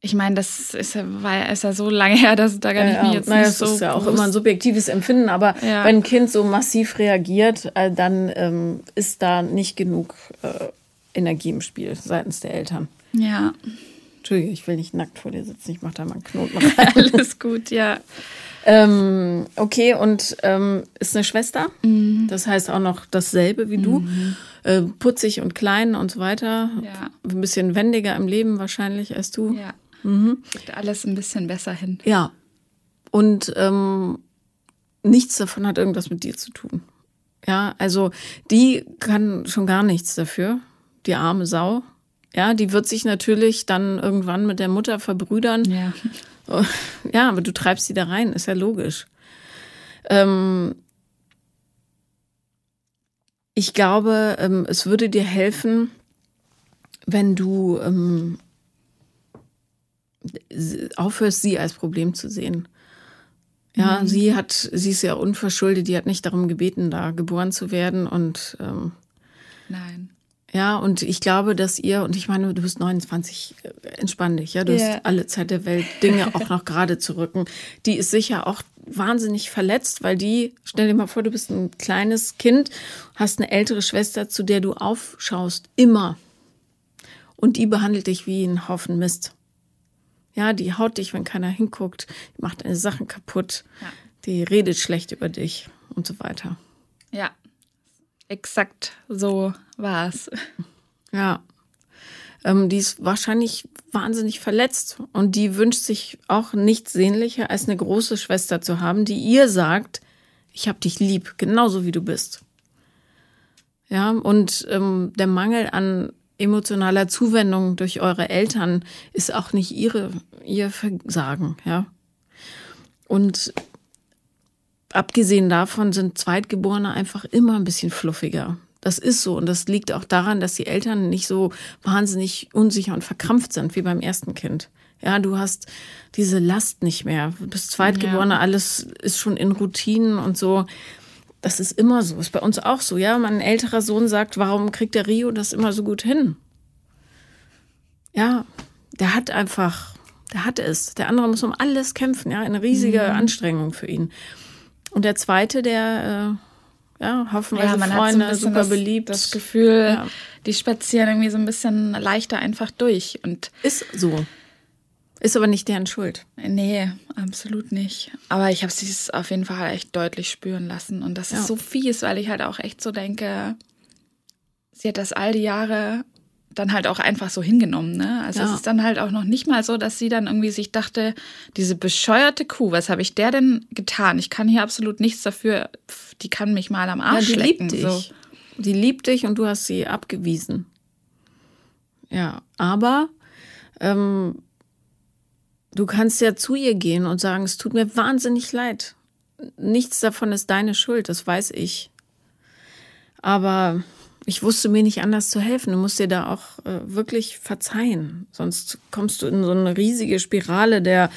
ich meine, das ist ja, war, ist ja so lange her, dass da gar nicht ja, mehr jetzt naja, nicht das so. Das ist ja auch immer ein subjektives Empfinden, aber ja. wenn ein Kind so massiv reagiert, äh, dann ähm, ist da nicht genug äh, Energie im Spiel seitens der Eltern. Ja. Entschuldige, ich will nicht nackt vor dir sitzen, ich mache da mal einen Knoten rein. (laughs) Alles gut, ja. Ähm, okay, und ähm, ist eine Schwester. Mhm. Das heißt auch noch dasselbe wie du. Mhm. Äh, putzig und klein und so weiter. Ja. Ein bisschen wendiger im Leben wahrscheinlich als du. Ja. Mhm. Geht alles ein bisschen besser hin. Ja. Und ähm, nichts davon hat irgendwas mit dir zu tun. Ja, also die kann schon gar nichts dafür, die arme Sau. Ja, die wird sich natürlich dann irgendwann mit der Mutter verbrüdern. Ja. (laughs) Ja, aber du treibst sie da rein, ist ja logisch. Ähm ich glaube, ähm, es würde dir helfen, wenn du ähm, aufhörst, sie als Problem zu sehen. Ja, mhm. sie hat, sie ist ja unverschuldet, die hat nicht darum gebeten, da geboren zu werden und ähm, Nein. Ja, und ich glaube, dass ihr, und ich meine, du bist 29, äh, entspann dich, ja, du yeah. hast alle Zeit der Welt, Dinge auch noch gerade zu rücken. Die ist sicher auch wahnsinnig verletzt, weil die, stell dir mal vor, du bist ein kleines Kind, hast eine ältere Schwester, zu der du aufschaust, immer. Und die behandelt dich wie ein Haufen Mist. Ja, die haut dich, wenn keiner hinguckt, die macht deine Sachen kaputt, ja. die redet schlecht über dich und so weiter. Ja, Exakt so war es. Ja. Ähm, die ist wahrscheinlich wahnsinnig verletzt und die wünscht sich auch nichts sehnlicher, als eine große Schwester zu haben, die ihr sagt, ich hab dich lieb, genauso wie du bist. Ja, und ähm, der Mangel an emotionaler Zuwendung durch eure Eltern ist auch nicht ihre, ihr Versagen, ja. Und abgesehen davon sind Zweitgeborene einfach immer ein bisschen fluffiger. Das ist so und das liegt auch daran, dass die Eltern nicht so wahnsinnig unsicher und verkrampft sind wie beim ersten Kind. Ja, du hast diese Last nicht mehr. Du bist Zweitgeborene, ja. alles ist schon in Routinen und so. Das ist immer so. Ist bei uns auch so. Ja, mein älterer Sohn sagt, warum kriegt der Rio das immer so gut hin? Ja, der hat einfach, der hat es. Der andere muss um alles kämpfen. Ja, eine riesige mhm. Anstrengung für ihn. Und der zweite, der äh, ja, haufenweise ja, man Freunde, hat so super das, beliebt. Das Gefühl, ja. die spazieren irgendwie so ein bisschen leichter einfach durch. Und ist so. Ist aber nicht deren Schuld. Nee, absolut nicht. Aber ich habe es auf jeden Fall echt deutlich spüren lassen. Und das ja. ist so fies, weil ich halt auch echt so denke, sie hat das all die Jahre dann halt auch einfach so hingenommen. Ne? Also ja. es ist dann halt auch noch nicht mal so, dass sie dann irgendwie sich dachte, diese bescheuerte Kuh, was habe ich der denn getan? Ich kann hier absolut nichts dafür. Die kann mich mal am Arsch ja, die lecken. Liebt dich. So. Die liebt dich und du hast sie abgewiesen. Ja, aber ähm, du kannst ja zu ihr gehen und sagen, es tut mir wahnsinnig leid. Nichts davon ist deine Schuld, das weiß ich. Aber ich wusste mir nicht anders zu helfen. Du musst dir da auch äh, wirklich verzeihen. Sonst kommst du in so eine riesige Spirale der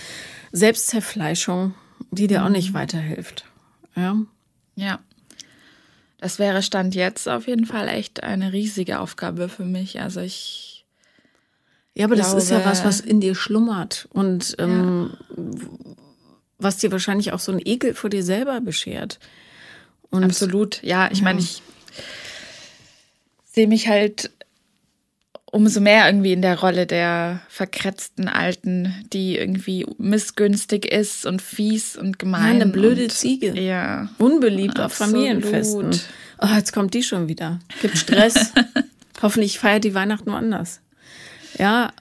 Selbstzerfleischung, die dir mhm. auch nicht weiterhilft. Ja. Ja. Das wäre Stand jetzt auf jeden Fall echt eine riesige Aufgabe für mich. Also ich. Ja, aber glaube, das ist ja was, was in dir schlummert und ähm, ja. was dir wahrscheinlich auch so einen Ekel vor dir selber beschert. Und Absolut. Ja, ich ja. meine, ich sehe mich halt umso mehr irgendwie in der Rolle der verkratzten Alten, die irgendwie missgünstig ist und fies und gemein. Ja, eine blöde Ziege. Ja. Unbeliebt auf Familienfesten. Oh, jetzt kommt die schon wieder. Gibt Stress. (laughs) Hoffentlich feiert die Weihnachten woanders. Ja,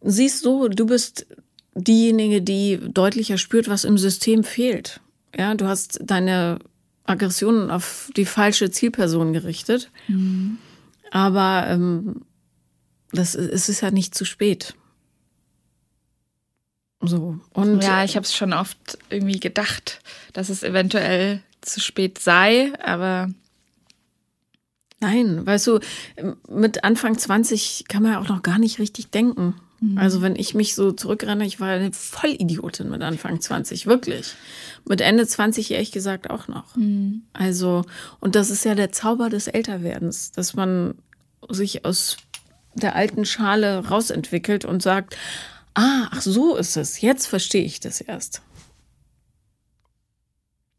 siehst du, du bist diejenige, die deutlicher spürt, was im System fehlt. Ja, du hast deine Aggressionen auf die falsche Zielperson gerichtet. Mhm. Aber ähm, das, es ist ja nicht zu spät. So. Und ja, ich habe es schon oft irgendwie gedacht, dass es eventuell zu spät sei, aber. Nein, weißt du, mit Anfang 20 kann man ja auch noch gar nicht richtig denken. Mhm. Also wenn ich mich so zurückrenne, ich war eine Vollidiotin mit Anfang 20, wirklich. Mit Ende 20 ehrlich gesagt auch noch. Mhm. Also, und das ist ja der Zauber des Älterwerdens, dass man sich aus der alten Schale rausentwickelt und sagt, ah, ach so ist es, jetzt verstehe ich das erst.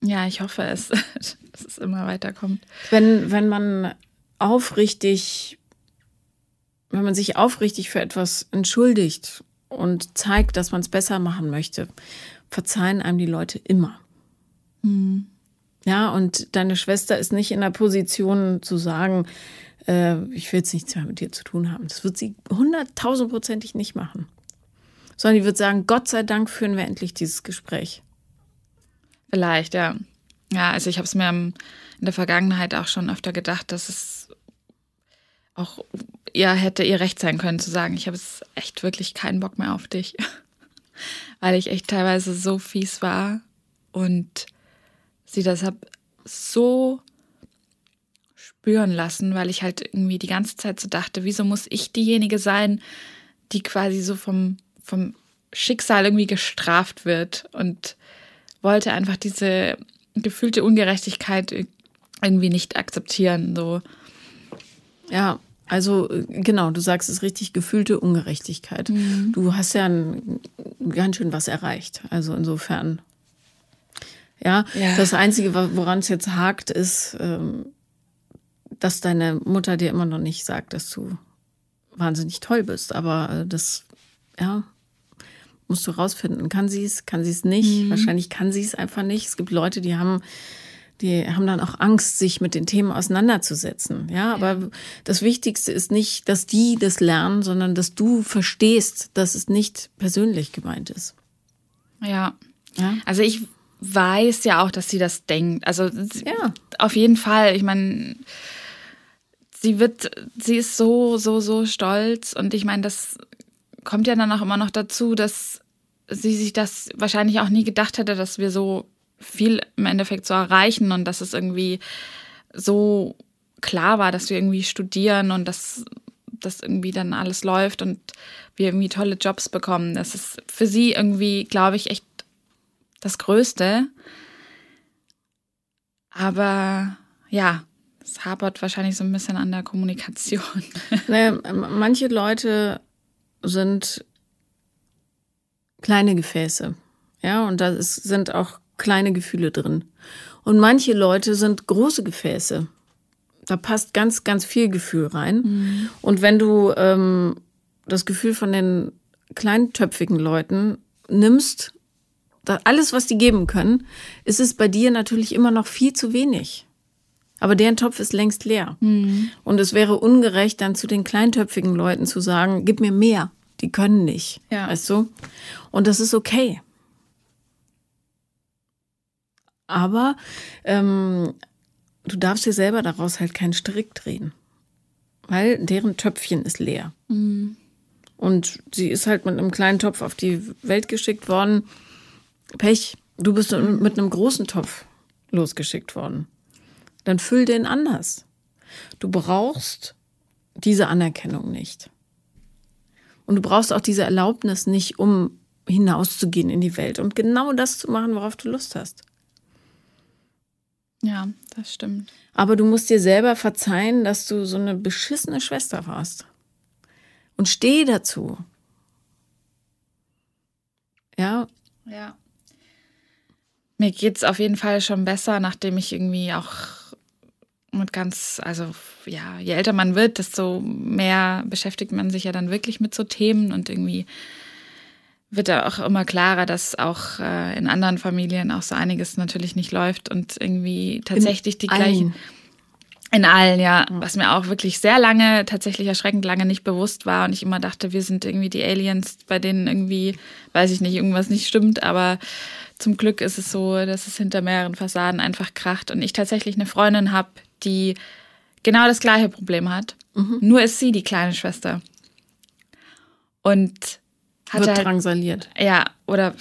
Ja, ich hoffe es, (laughs) dass es immer weiterkommt. Wenn, wenn man aufrichtig wenn man sich aufrichtig für etwas entschuldigt und zeigt, dass man es besser machen möchte, verzeihen einem die Leute immer. Mhm. Ja, und deine Schwester ist nicht in der Position zu sagen, äh, ich will jetzt nichts mehr mit dir zu tun haben. Das wird sie hunderttausendprozentig nicht machen. Sondern die wird sagen, Gott sei Dank führen wir endlich dieses Gespräch. Vielleicht, ja. Ja, also ich habe es mir in der Vergangenheit auch schon öfter gedacht, dass es auch ihr hätte ihr recht sein können zu sagen, ich habe jetzt echt wirklich keinen Bock mehr auf dich. (laughs) Weil ich echt teilweise so fies war und sie deshalb so spüren lassen, weil ich halt irgendwie die ganze Zeit so dachte, wieso muss ich diejenige sein, die quasi so vom, vom Schicksal irgendwie gestraft wird und wollte einfach diese gefühlte Ungerechtigkeit irgendwie nicht akzeptieren. So. Ja, also genau, du sagst es richtig, gefühlte Ungerechtigkeit. Mhm. Du hast ja ein, ganz schön was erreicht. Also insofern. Ja, ja. das Einzige, woran es jetzt hakt, ist, ähm, dass deine Mutter dir immer noch nicht sagt, dass du wahnsinnig toll bist. Aber äh, das, ja, musst du rausfinden. Kann sie es, kann sie es nicht? Mhm. Wahrscheinlich kann sie es einfach nicht. Es gibt Leute, die haben die haben dann auch Angst, sich mit den Themen auseinanderzusetzen. Ja, aber das Wichtigste ist nicht, dass die das lernen, sondern dass du verstehst, dass es nicht persönlich gemeint ist. Ja. ja? Also ich weiß ja auch, dass sie das denkt. Also ja. auf jeden Fall. Ich meine, sie wird, sie ist so, so, so stolz und ich meine, das kommt ja dann auch immer noch dazu, dass sie sich das wahrscheinlich auch nie gedacht hätte, dass wir so viel im Endeffekt zu erreichen und dass es irgendwie so klar war, dass wir irgendwie studieren und dass das irgendwie dann alles läuft und wir irgendwie tolle Jobs bekommen. Das ist für sie irgendwie, glaube ich, echt das Größte. Aber ja, es hapert wahrscheinlich so ein bisschen an der Kommunikation. (laughs) Naja, manche Leute sind kleine Gefäße. Ja, und da sind auch kleine Gefühle drin. Und manche Leute sind große Gefäße. Da passt ganz, ganz viel Gefühl rein. Mhm. Und wenn du ähm, das Gefühl von den kleintöpfigen Leuten nimmst, alles, was die geben können, ist es bei dir natürlich immer noch viel zu wenig. Aber deren Topf ist längst leer. Mhm. Und es wäre ungerecht, dann zu den kleintöpfigen Leuten zu sagen, gib mir mehr. Die können nicht. Ja. Weißt du? Und das ist okay. Aber ähm, du darfst dir selber daraus halt keinen Strick drehen. Weil deren Töpfchen ist leer. Mhm. Und sie ist halt mit einem kleinen Topf auf die Welt geschickt worden. Pech, du bist mit einem großen Topf losgeschickt worden. Dann füll den anders. Du brauchst diese Anerkennung nicht. Und du brauchst auch diese Erlaubnis nicht, um hinauszugehen in die Welt und genau das zu machen, worauf du Lust hast. Ja, das stimmt. Aber du musst dir selber verzeihen, dass du so eine beschissene Schwester warst. Und steh dazu. Ja. Ja. Mir geht es auf jeden Fall schon besser, nachdem ich irgendwie auch mit ganz, also ja, je älter man wird, desto mehr beschäftigt man sich ja dann wirklich mit so Themen und irgendwie wird ja auch immer klarer, dass auch äh, in anderen Familien auch so einiges natürlich nicht läuft und irgendwie tatsächlich in die gleichen. In allen, ja. Was mir auch wirklich sehr lange, tatsächlich erschreckend lange nicht bewusst war und ich immer dachte, wir sind irgendwie die Aliens, bei denen irgendwie, weiß ich nicht, irgendwas nicht stimmt, aber zum Glück ist es so, dass es hinter mehreren Fassaden einfach kracht und ich tatsächlich eine Freundin habe, die genau das gleiche Problem hat. Mhm. Nur ist sie die kleine Schwester. Und hat wird halt, drangsaliert. Ja, oder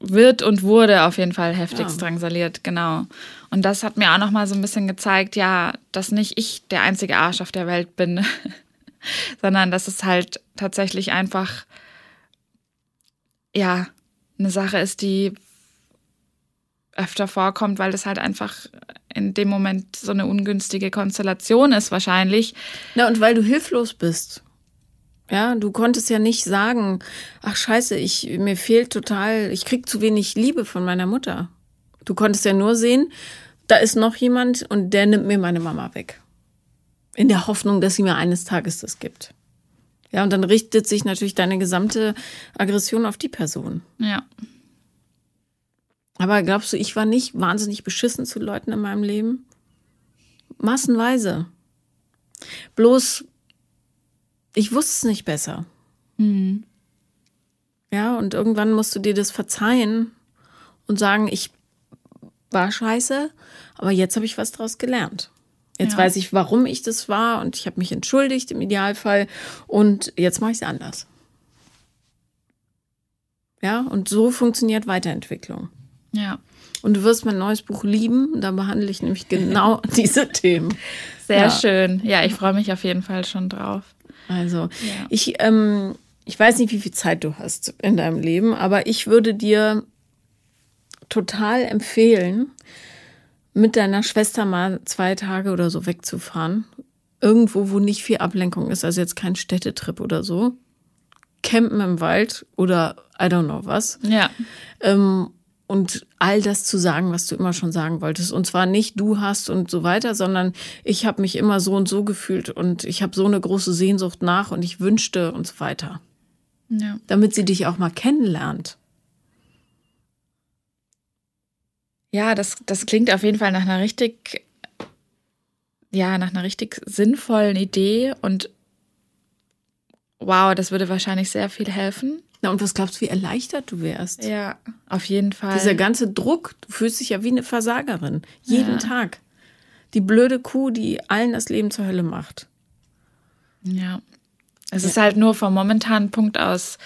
wird und wurde auf jeden Fall heftigst ja. drangsaliert, genau. Und das hat mir auch noch mal so ein bisschen gezeigt, ja, dass nicht ich der einzige Arsch auf der Welt bin, (laughs) sondern dass es halt tatsächlich einfach ja eine Sache ist, die öfter vorkommt, weil es halt einfach in dem Moment so eine ungünstige Konstellation ist wahrscheinlich. Na und weil du hilflos bist. Ja, du konntest ja nicht sagen, ach scheiße, ich, mir fehlt total, ich krieg zu wenig Liebe von meiner Mutter. Du konntest ja nur sehen, da ist noch jemand und der nimmt mir meine Mama weg. In der Hoffnung, dass sie mir eines Tages das gibt. Ja, und dann richtet sich natürlich deine gesamte Aggression auf die Person. Ja. Aber glaubst du, ich war nicht wahnsinnig beschissen zu Leuten in meinem Leben? Massenweise. Bloß ich wusste es nicht besser. Mhm. Ja, und irgendwann musst du dir das verzeihen und sagen, ich war scheiße, aber jetzt habe ich was daraus gelernt. Jetzt ja. weiß ich, warum ich das war und ich habe mich entschuldigt im Idealfall und jetzt mache ich es anders. Ja, und so funktioniert Weiterentwicklung. Ja. Und du wirst mein neues Buch lieben. Da behandle ich nämlich genau (laughs) diese Themen. Sehr ja. schön. Ja, ich freue mich auf jeden Fall schon drauf. Also, ja. ich, ähm, ich weiß nicht, wie viel Zeit du hast in deinem Leben, aber ich würde dir total empfehlen, mit deiner Schwester mal zwei Tage oder so wegzufahren. Irgendwo, wo nicht viel Ablenkung ist, also jetzt kein Städtetrip oder so. Campen im Wald oder I don't know was. Ja. Ähm, und all das zu sagen, was du immer schon sagen wolltest. Und zwar nicht du hast und so weiter, sondern ich habe mich immer so und so gefühlt und ich habe so eine große Sehnsucht nach und ich wünschte und so weiter. Ja. Damit sie dich auch mal kennenlernt. Ja, das, das klingt auf jeden Fall nach einer richtig, ja, nach einer richtig sinnvollen Idee und wow, das würde wahrscheinlich sehr viel helfen. Na, und was glaubst du, wie erleichtert du wärst? Ja, auf jeden Fall. Dieser ganze Druck, du fühlst dich ja wie eine Versagerin. Jeden ja. Tag. Die blöde Kuh, die allen das Leben zur Hölle macht. Ja. Es ja. ist halt nur vom momentanen Punkt aus,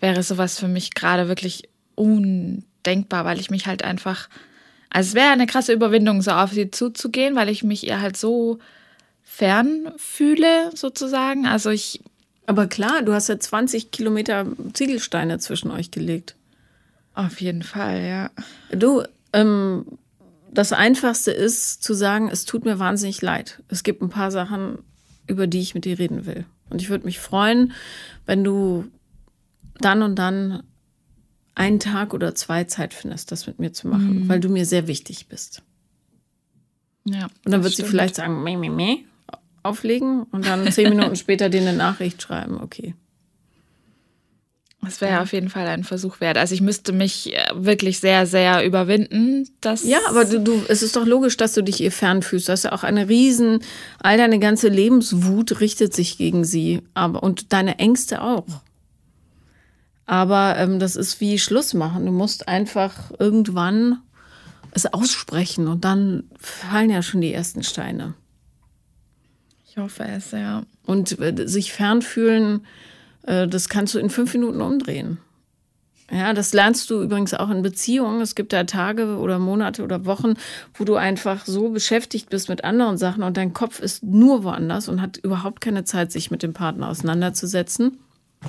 wäre sowas für mich gerade wirklich undenkbar, weil ich mich halt einfach. Also es wäre eine krasse Überwindung, so auf sie zuzugehen, weil ich mich ihr halt so fern fühle, sozusagen. Also ich aber klar, du hast ja 20 Kilometer Ziegelsteine zwischen euch gelegt. Auf jeden Fall, ja. Du, ähm, das Einfachste ist zu sagen, es tut mir wahnsinnig leid. Es gibt ein paar Sachen, über die ich mit dir reden will. Und ich würde mich freuen, wenn du dann und dann einen Tag oder zwei Zeit findest, das mit mir zu machen, mhm. weil du mir sehr wichtig bist. Ja. Und dann wird stimmt. sie vielleicht sagen, meh, meh, meh auflegen und dann zehn (laughs) Minuten später dir eine Nachricht schreiben. Okay. Das wäre ja. auf jeden Fall ein Versuch wert. Also ich müsste mich äh, wirklich sehr, sehr überwinden. Dass ja, aber du, du, es ist doch logisch, dass du dich ihr fernfühlst. Du hast ja auch eine riesen, all deine ganze Lebenswut richtet sich gegen sie. Aber, und deine Ängste auch. Aber ähm, das ist wie Schluss machen. Du musst einfach irgendwann es aussprechen und dann fallen ja schon die ersten Steine. Ich hoffe es, ja. Und äh, sich fernfühlen, äh, das kannst du in fünf Minuten umdrehen. Ja, das lernst du übrigens auch in Beziehungen. Es gibt da Tage oder Monate oder Wochen, wo du einfach so beschäftigt bist mit anderen Sachen und dein Kopf ist nur woanders und hat überhaupt keine Zeit, sich mit dem Partner auseinanderzusetzen.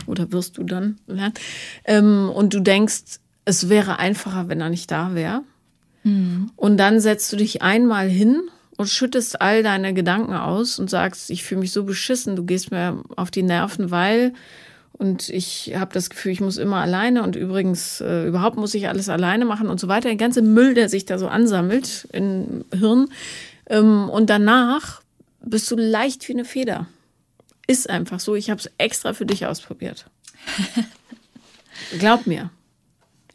Oder wirst du dann lernen. Ähm, und du denkst, es wäre einfacher, wenn er nicht da wäre. Mhm. Und dann setzt du dich einmal hin und schüttest all deine Gedanken aus und sagst, ich fühle mich so beschissen, du gehst mir auf die Nerven, weil und ich habe das Gefühl, ich muss immer alleine und übrigens äh, überhaupt muss ich alles alleine machen und so weiter. Der ganze Müll, der sich da so ansammelt im Hirn. Ähm, und danach bist du leicht wie eine Feder. Ist einfach so. Ich habe es extra für dich ausprobiert. (laughs) Glaub mir.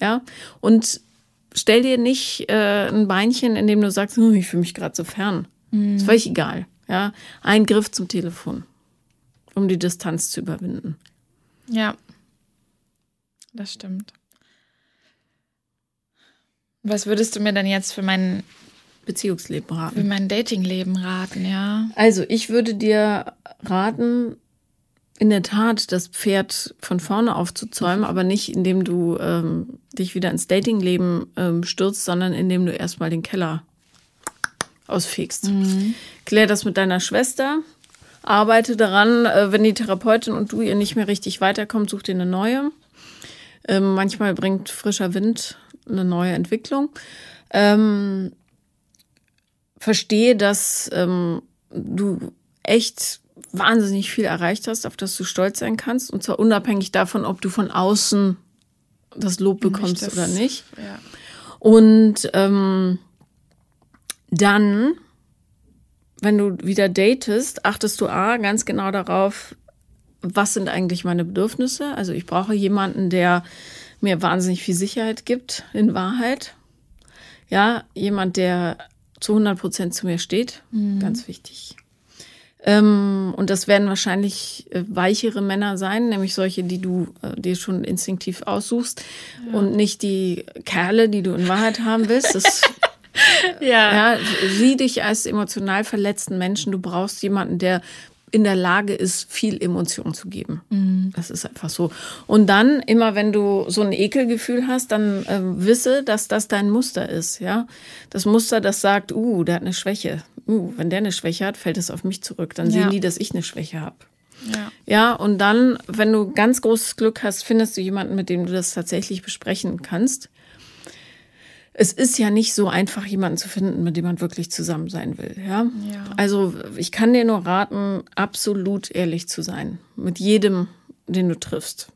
Ja. Und stell dir nicht äh, ein Beinchen, in dem du sagst, hm, ich fühle mich gerade so fern. Mhm. Ist völlig egal. Ja, ein Griff zum Telefon, um die Distanz zu überwinden. Ja, das stimmt. Was würdest du mir denn jetzt für mein Beziehungsleben raten? Für mein Datingleben raten, ja. Also, ich würde dir raten, in der Tat das Pferd von vorne aufzuzäumen, aber nicht indem du ähm, dich wieder ins Datingleben ähm, stürzt, sondern indem du erstmal den Keller ausfegst. Mhm. Klär das mit deiner Schwester, arbeite daran, äh, wenn die Therapeutin und du ihr nicht mehr richtig weiterkommt, such dir eine neue. Ähm, manchmal bringt frischer Wind eine neue Entwicklung. Ähm, verstehe, dass ähm, du echt wahnsinnig viel erreicht hast, auf das du stolz sein kannst. Und zwar unabhängig davon, ob du von außen das Lob bekommst das, oder nicht. Ja. Und ähm, dann, wenn du wieder datest, achtest du A, ganz genau darauf, was sind eigentlich meine Bedürfnisse. Also ich brauche jemanden, der mir wahnsinnig viel Sicherheit gibt, in Wahrheit. Ja, jemand, der zu 100 Prozent zu mir steht, mhm. ganz wichtig. Ähm, und das werden wahrscheinlich äh, weichere Männer sein, nämlich solche, die du äh, dir schon instinktiv aussuchst ja. und nicht die Kerle, die du in Wahrheit haben willst. Das, (laughs) ja. ja. Sieh dich als emotional verletzten Menschen. Du brauchst jemanden, der in der Lage ist, viel Emotion zu geben. Mhm. Das ist einfach so. Und dann, immer wenn du so ein Ekelgefühl hast, dann äh, wisse, dass das dein Muster ist. Ja, Das Muster, das sagt, uh, der hat eine Schwäche. Uh, wenn der eine Schwäche hat, fällt es auf mich zurück. Dann ja. sehen die, dass ich eine Schwäche habe. Ja. ja, und dann, wenn du ganz großes Glück hast, findest du jemanden, mit dem du das tatsächlich besprechen kannst es ist ja nicht so einfach, jemanden zu finden, mit dem man wirklich zusammen sein will. Ja? ja? Also ich kann dir nur raten, absolut ehrlich zu sein. Mit jedem, den du triffst.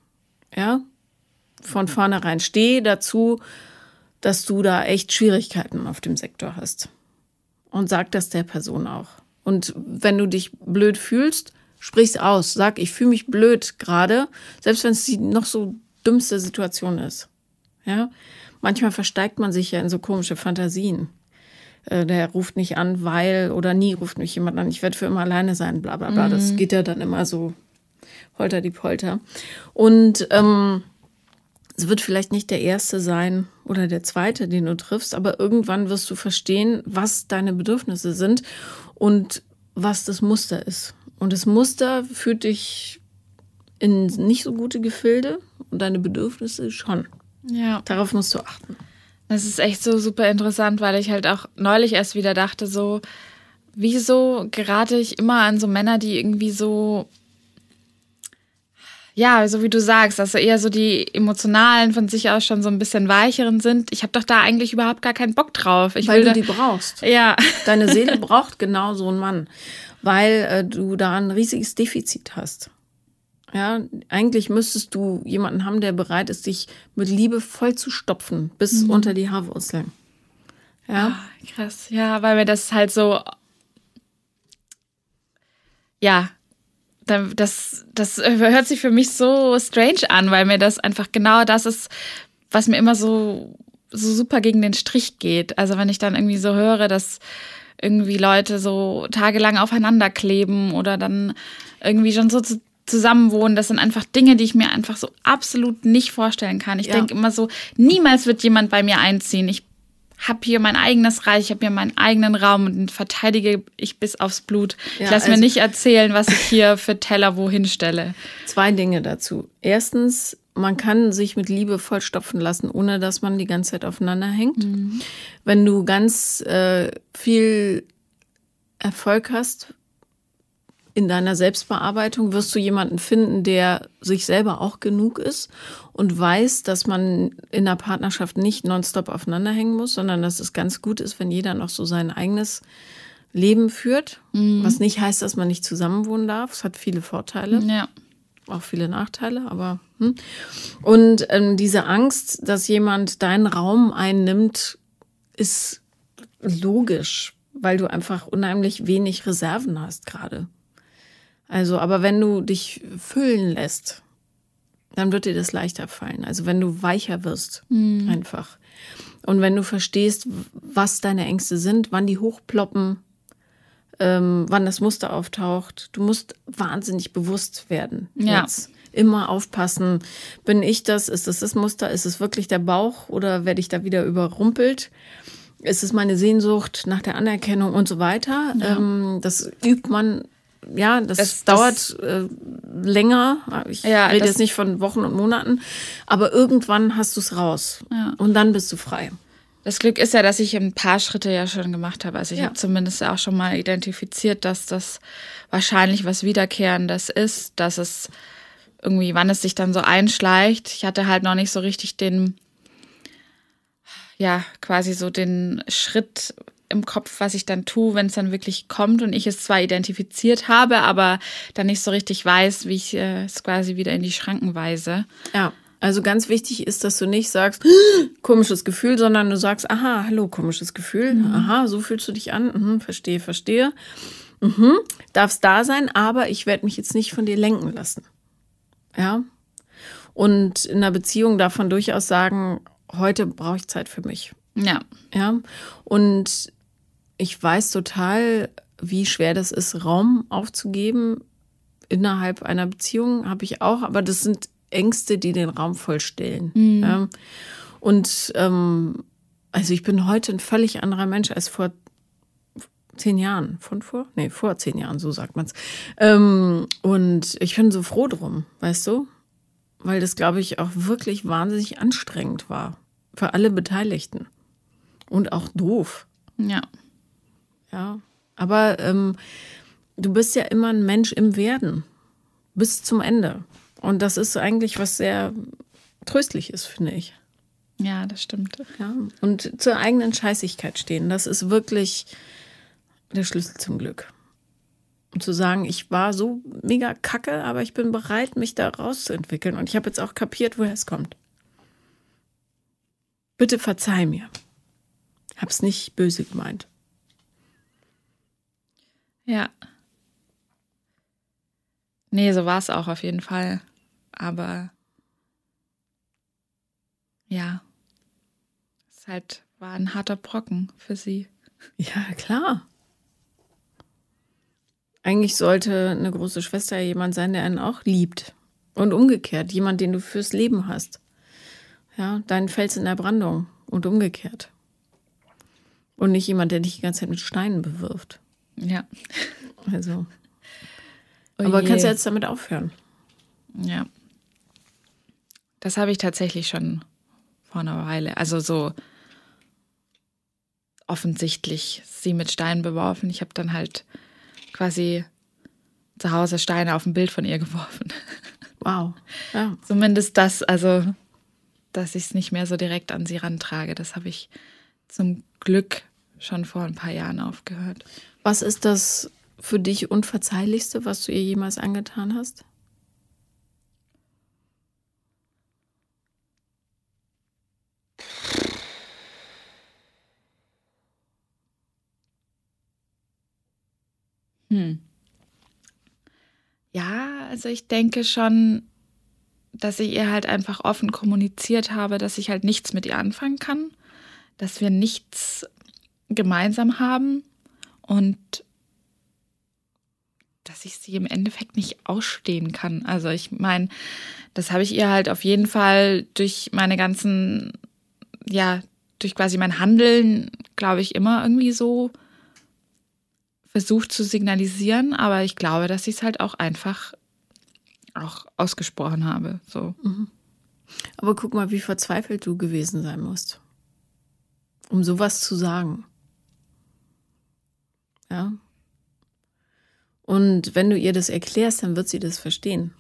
Ja? Von vornherein. Steh dazu, dass du da echt Schwierigkeiten auf dem Sektor hast. Und sag das der Person auch. Und wenn du dich blöd fühlst, sprich's aus. Sag, ich fühle mich blöd gerade, selbst wenn es die noch so dümmste Situation ist. Ja? Manchmal versteigt man sich ja in so komische Fantasien. Äh, der ruft nicht an, weil oder nie ruft mich jemand an, ich werde für immer alleine sein, bla bla bla. Mhm. Das geht ja dann immer so holter die Polter. Und ähm, es wird vielleicht nicht der erste sein oder der zweite, den du triffst, aber irgendwann wirst du verstehen, was deine Bedürfnisse sind und was das Muster ist. Und das Muster führt dich in nicht so gute Gefilde und deine Bedürfnisse schon. Ja. Darauf musst du achten. Das ist echt so super interessant, weil ich halt auch neulich erst wieder dachte, so, wieso gerate ich immer an so Männer, die irgendwie so, ja, so wie du sagst, dass eher so die emotionalen von sich aus schon so ein bisschen weicheren sind. Ich habe doch da eigentlich überhaupt gar keinen Bock drauf. Ich weil du die brauchst. Ja. Deine Seele (laughs) braucht genau so einen Mann, weil äh, du da ein riesiges Defizit hast. Ja, eigentlich müsstest du jemanden haben, der bereit ist, dich mit Liebe voll zu stopfen, bis mhm. unter die Haarwurzeln. Ja. Ah, krass. Ja, weil mir das halt so. Ja, das, das hört sich für mich so strange an, weil mir das einfach genau das ist, was mir immer so, so super gegen den Strich geht. Also wenn ich dann irgendwie so höre, dass irgendwie Leute so tagelang aufeinander kleben oder dann irgendwie schon so zu Zusammenwohnen, das sind einfach Dinge, die ich mir einfach so absolut nicht vorstellen kann. Ich ja. denke immer so, niemals wird jemand bei mir einziehen. Ich habe hier mein eigenes Reich, ich habe hier meinen eigenen Raum und verteidige ich bis aufs Blut. Ja, ich lasse also mir nicht erzählen, was ich hier für Teller wohin stelle. Zwei Dinge dazu. Erstens, man kann sich mit Liebe vollstopfen lassen, ohne dass man die ganze Zeit aufeinander hängt. Mhm. Wenn du ganz äh, viel Erfolg hast, in deiner Selbstbearbeitung wirst du jemanden finden, der sich selber auch genug ist und weiß, dass man in der Partnerschaft nicht nonstop aufeinander hängen muss, sondern dass es ganz gut ist, wenn jeder noch so sein eigenes Leben führt. Mhm. Was nicht heißt, dass man nicht zusammenwohnen darf. Es hat viele Vorteile. Ja. Auch viele Nachteile, aber. Hm. Und ähm, diese Angst, dass jemand deinen Raum einnimmt, ist logisch, weil du einfach unheimlich wenig Reserven hast gerade. Also, aber wenn du dich füllen lässt, dann wird dir das leichter fallen. Also wenn du weicher wirst, mhm. einfach. Und wenn du verstehst, was deine Ängste sind, wann die hochploppen, ähm, wann das Muster auftaucht, du musst wahnsinnig bewusst werden. Ja. Jetzt. Immer aufpassen. Bin ich das? Ist das das Muster? Ist es wirklich der Bauch oder werde ich da wieder überrumpelt? Ist es meine Sehnsucht nach der Anerkennung und so weiter? Ja. Ähm, das übt man ja, das, das dauert das, äh, länger. Ich ja, rede jetzt nicht von Wochen und Monaten, aber irgendwann hast du es raus ja. und dann bist du frei. Das Glück ist ja, dass ich ein paar Schritte ja schon gemacht habe. Also ich ja. habe zumindest auch schon mal identifiziert, dass das wahrscheinlich was Wiederkehrendes ist, dass es irgendwie, wann es sich dann so einschleicht. Ich hatte halt noch nicht so richtig den, ja, quasi so den Schritt im Kopf, was ich dann tue, wenn es dann wirklich kommt und ich es zwar identifiziert habe, aber dann nicht so richtig weiß, wie ich äh, es quasi wieder in die Schranken weise. Ja. Also ganz wichtig ist, dass du nicht sagst, (gasps) komisches Gefühl, sondern du sagst, aha, hallo, komisches Gefühl. Mhm. Aha, so fühlst du dich an. Mhm, verstehe, verstehe. Mhm, darfst da sein, aber ich werde mich jetzt nicht von dir lenken lassen. Ja. Und in einer Beziehung darf man durchaus sagen, heute brauche ich Zeit für mich. Ja. Ja. Und ich weiß total, wie schwer das ist, Raum aufzugeben. Innerhalb einer Beziehung habe ich auch, aber das sind Ängste, die den Raum vollstellen. Mhm. Ja. Und ähm, also ich bin heute ein völlig anderer Mensch als vor zehn Jahren. Von vor? Nee, vor zehn Jahren, so sagt man's. Ähm, und ich bin so froh drum, weißt du? Weil das, glaube ich, auch wirklich wahnsinnig anstrengend war. Für alle Beteiligten. Und auch doof. Ja. Ja. Aber ähm, du bist ja immer ein Mensch im Werden. Bis zum Ende. Und das ist eigentlich was sehr tröstliches, finde ich. Ja, das stimmt. Ja. Und zur eigenen Scheißigkeit stehen, das ist wirklich der Schlüssel zum Glück. Und zu sagen, ich war so mega kacke, aber ich bin bereit, mich da rauszuentwickeln. Und ich habe jetzt auch kapiert, woher es kommt. Bitte verzeih mir. Hab's nicht böse gemeint. Ja. Nee, so war es auch auf jeden Fall. Aber ja, es halt war ein harter Brocken für sie. Ja, klar. Eigentlich sollte eine große Schwester jemand sein, der einen auch liebt. Und umgekehrt, jemand, den du fürs Leben hast. Ja, dein Fels in der Brandung und umgekehrt. Und nicht jemand, der dich die ganze Zeit mit Steinen bewirft. Ja. Also. Oh Aber kannst du jetzt damit aufhören? Ja. Das habe ich tatsächlich schon vor einer Weile. Also so offensichtlich sie mit Steinen beworfen. Ich habe dann halt quasi zu Hause Steine auf ein Bild von ihr geworfen. (laughs) Wow. Ja. Zumindest das, also dass ich es nicht mehr so direkt an sie rantrage. Das habe ich zum Glück schon vor ein paar Jahren aufgehört. Was ist das für dich Unverzeihlichste, was du ihr jemals angetan hast? Hm. Ja, also ich denke schon, dass ich ihr halt einfach offen kommuniziert habe, dass ich halt nichts mit ihr anfangen kann, dass wir nichts gemeinsam haben und dass ich sie im Endeffekt nicht ausstehen kann. Also ich meine, das habe ich ihr halt auf jeden Fall durch meine ganzen, ja, durch quasi mein Handeln, glaube ich, immer irgendwie so versucht zu signalisieren, aber ich glaube, dass ich es halt auch einfach auch ausgesprochen habe. So. Mhm. Aber guck mal, wie verzweifelt du gewesen sein musst, um sowas zu sagen. Ja. Und wenn du ihr das erklärst, dann wird sie das verstehen.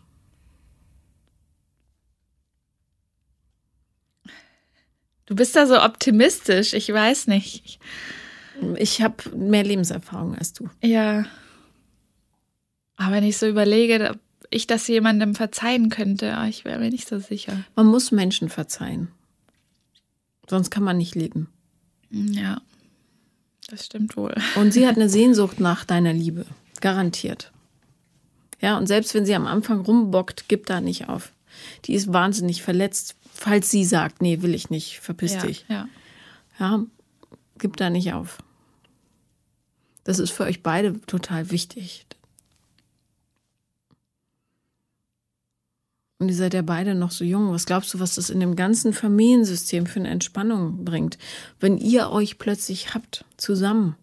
Du bist da so optimistisch, ich weiß nicht. Ich habe mehr Lebenserfahrung als du. Ja. Aber wenn ich so überlege, ob ich das jemandem verzeihen könnte, ah, ich wäre mir nicht so sicher. Man muss Menschen verzeihen. Sonst kann man nicht leben. Ja, das stimmt wohl. Und sie hat eine Sehnsucht nach deiner Liebe. Garantiert. Ja, und selbst wenn sie am Anfang rumbockt, gib da nicht auf. Die ist wahnsinnig verletzt, falls sie sagt, nee, will ich nicht, verpiss ja, dich. Ja. ja, gib da nicht auf. Das ist für euch beide total wichtig. Und ihr seid ja beide noch so jung. Was glaubst du, was das in dem ganzen Familiensystem für eine Entspannung bringt, wenn ihr euch plötzlich habt zusammen?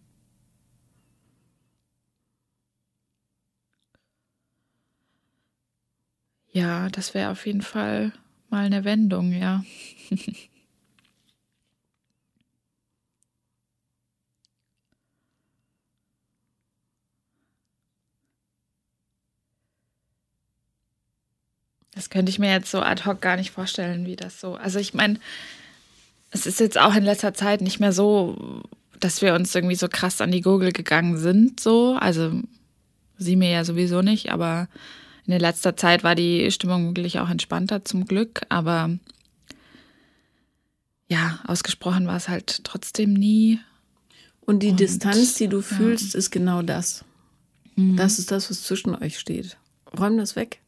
Ja, das wäre auf jeden Fall mal eine Wendung, ja. (laughs) Das könnte ich mir jetzt so ad hoc gar nicht vorstellen, wie das so. Also ich meine, es ist jetzt auch in letzter Zeit nicht mehr so, dass wir uns irgendwie so krass an die Gurgel gegangen sind, so. Also sie mir ja sowieso nicht, aber in letzter Zeit war die Stimmung wirklich auch entspannter zum Glück. Aber ja, ausgesprochen war es halt trotzdem nie. Und die Und, Distanz, die du fühlst, ja. ist genau das. Mhm. Das ist das, was zwischen euch steht. Räum das weg.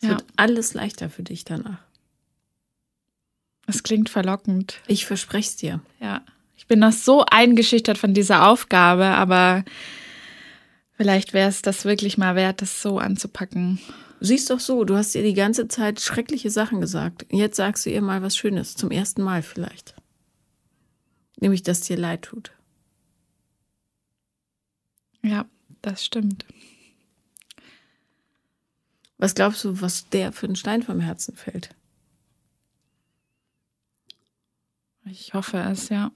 Es ja. wird alles leichter für dich danach. Es klingt verlockend. Ich verspreche es dir. Ja. Ich bin noch so eingeschüchtert von dieser Aufgabe, aber vielleicht wäre es das wirklich mal wert, das so anzupacken. Siehst doch so, du hast ihr die ganze Zeit schreckliche Sachen gesagt. Jetzt sagst du ihr mal was Schönes, zum ersten Mal vielleicht. Nämlich, dass dir leid tut. Ja, das stimmt. Was glaubst du, was der für einen Stein vom Herzen fällt? Ich hoffe es, ja.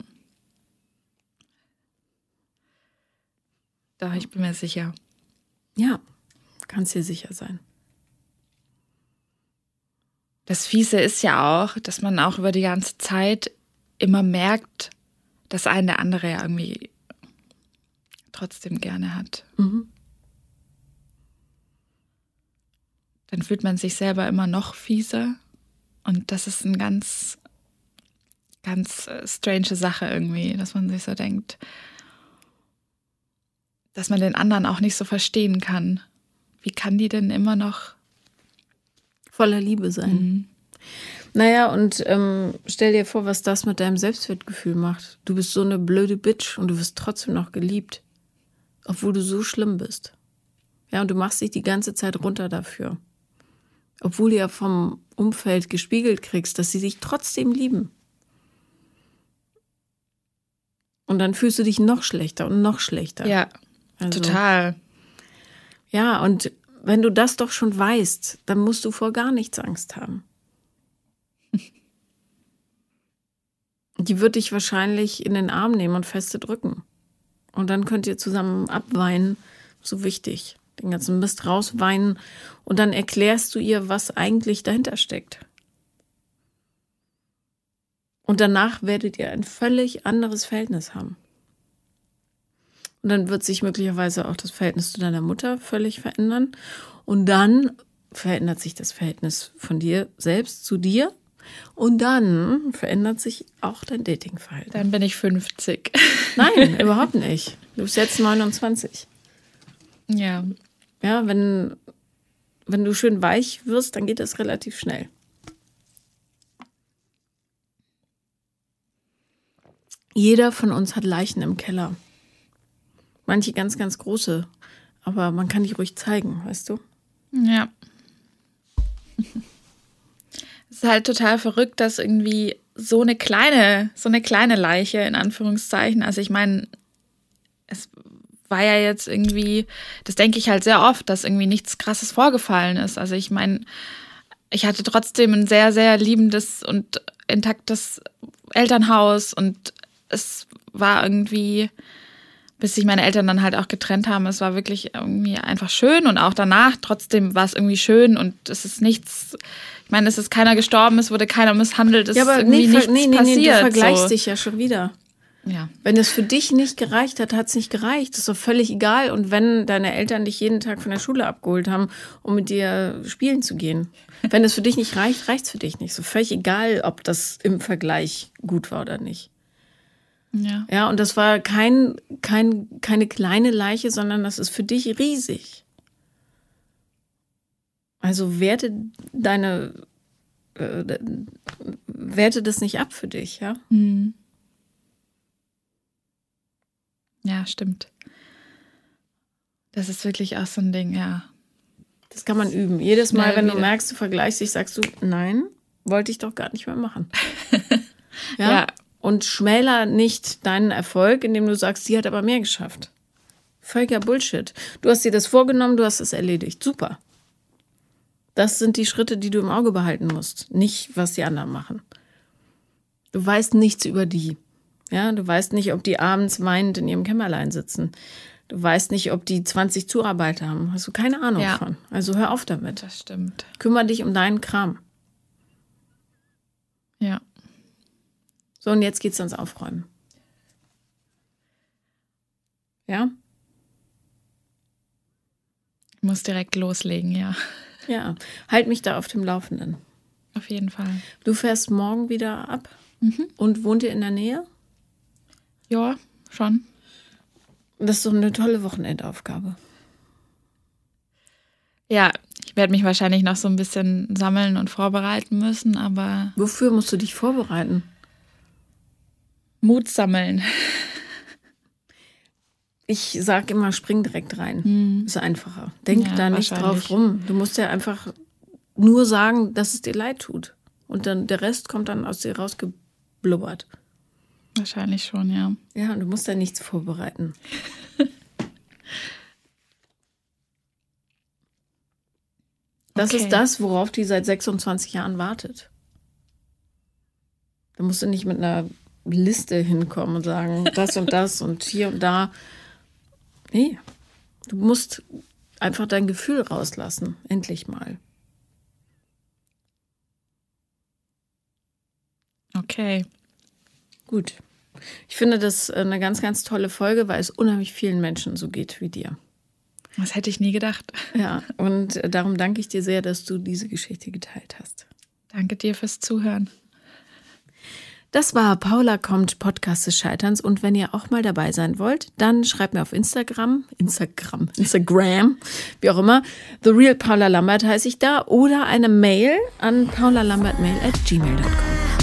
Da, ich bin mir sicher. Ja, kannst dir sicher sein. Das Fiese ist ja auch, dass man auch über die ganze Zeit immer merkt, dass einen der andere ja irgendwie trotzdem gerne hat. Mhm. Dann fühlt man sich selber immer noch fieser. Und das ist eine ganz, ganz äh, strange Sache irgendwie, dass man sich so denkt, dass man den anderen auch nicht so verstehen kann. Wie kann die denn immer noch voller Liebe sein? Mhm. Naja, und ähm, stell dir vor, was das mit deinem Selbstwertgefühl macht. Du bist so eine blöde Bitch und du wirst trotzdem noch geliebt, obwohl du so schlimm bist. Ja, und du machst dich die ganze Zeit runter dafür obwohl du ja vom Umfeld gespiegelt kriegst, dass sie dich trotzdem lieben. Und dann fühlst du dich noch schlechter und noch schlechter. Ja, also, total. Ja, und wenn du das doch schon weißt, dann musst du vor gar nichts Angst haben. (laughs) Die wird dich wahrscheinlich in den Arm nehmen und feste drücken. Und dann könnt ihr zusammen abweinen. So wichtig den ganzen Mist rausweinen und dann erklärst du ihr, was eigentlich dahinter steckt. Und danach werdet ihr ein völlig anderes Verhältnis haben. Und dann wird sich möglicherweise auch das Verhältnis zu deiner Mutter völlig verändern. Und dann verändert sich das Verhältnis von dir selbst zu dir. Und dann verändert sich auch dein Datingverhalten. Dann bin ich 50. Nein, (laughs) überhaupt nicht. Du bist jetzt 29. Ja. Ja, wenn, wenn du schön weich wirst, dann geht das relativ schnell. Jeder von uns hat Leichen im Keller. Manche ganz, ganz große. Aber man kann die ruhig zeigen, weißt du? Ja. Es ist halt total verrückt, dass irgendwie so eine kleine, so eine kleine Leiche in Anführungszeichen, also ich meine, war ja jetzt irgendwie, das denke ich halt sehr oft, dass irgendwie nichts Krasses vorgefallen ist. Also ich meine, ich hatte trotzdem ein sehr, sehr liebendes und intaktes Elternhaus und es war irgendwie, bis sich meine Eltern dann halt auch getrennt haben, es war wirklich irgendwie einfach schön und auch danach trotzdem war es irgendwie schön und es ist nichts, ich meine, es ist keiner gestorben, es wurde keiner misshandelt, es ja, aber ist irgendwie nee, nichts nee, nee, passiert. Nee, du vergleichst so. dich ja schon wieder. Ja. Wenn es für dich nicht gereicht hat, hat es nicht gereicht. Das ist doch völlig egal. Und wenn deine Eltern dich jeden Tag von der Schule abgeholt haben, um mit dir spielen zu gehen. Wenn es für dich nicht reicht, reicht es für dich nicht. So völlig egal, ob das im Vergleich gut war oder nicht. Ja. Ja, und das war kein, kein, keine kleine Leiche, sondern das ist für dich riesig. Also werte deine, äh, werte das nicht ab für dich, ja? Mhm. Ja, stimmt. Das ist wirklich auch so ein Ding, ja. Das kann man üben. Jedes Mal, wenn wieder. du merkst, du vergleichst dich, sagst du, nein, wollte ich doch gar nicht mehr machen. (laughs) ja? ja. Und schmäler nicht deinen Erfolg, indem du sagst, sie hat aber mehr geschafft. Völliger Bullshit. Du hast dir das vorgenommen, du hast es erledigt. Super. Das sind die Schritte, die du im Auge behalten musst, nicht was die anderen machen. Du weißt nichts über die. Ja, du weißt nicht, ob die abends weinend in ihrem Kämmerlein sitzen. Du weißt nicht, ob die 20 Zuarbeiter haben. Hast du keine Ahnung ja. von. Also hör auf damit. Das stimmt. Kümmer dich um deinen Kram. Ja. So, und jetzt geht's ans Aufräumen. Ja? Ich muss direkt loslegen, ja. Ja, halt mich da auf dem Laufenden. Auf jeden Fall. Du fährst morgen wieder ab mhm. und wohnt ihr in der Nähe? Ja, schon. Das ist doch eine tolle Wochenendaufgabe. Ja, ich werde mich wahrscheinlich noch so ein bisschen sammeln und vorbereiten müssen, aber. Wofür musst du dich vorbereiten? Mut sammeln. Ich sage immer, spring direkt rein. Hm. Ist einfacher. Denk ja, da nicht drauf rum. Du musst ja einfach nur sagen, dass es dir leid tut. Und dann der Rest kommt dann aus dir rausgeblubbert. Wahrscheinlich schon, ja. Ja, und du musst da nichts vorbereiten. (laughs) das okay. ist das, worauf die seit 26 Jahren wartet. Da musst du nicht mit einer Liste hinkommen und sagen, das und das und hier und da. Nee, du musst einfach dein Gefühl rauslassen, endlich mal. Okay. Gut. Ich finde das eine ganz, ganz tolle Folge, weil es unheimlich vielen Menschen so geht wie dir. Das hätte ich nie gedacht. Ja, und darum danke ich dir sehr, dass du diese Geschichte geteilt hast. Danke dir fürs Zuhören. Das war Paula kommt Podcast des Scheiterns und wenn ihr auch mal dabei sein wollt, dann schreibt mir auf Instagram, Instagram, Instagram, wie auch immer, The Real Paula Lambert heiße ich da oder eine Mail an paulalambertmail at gmail.com.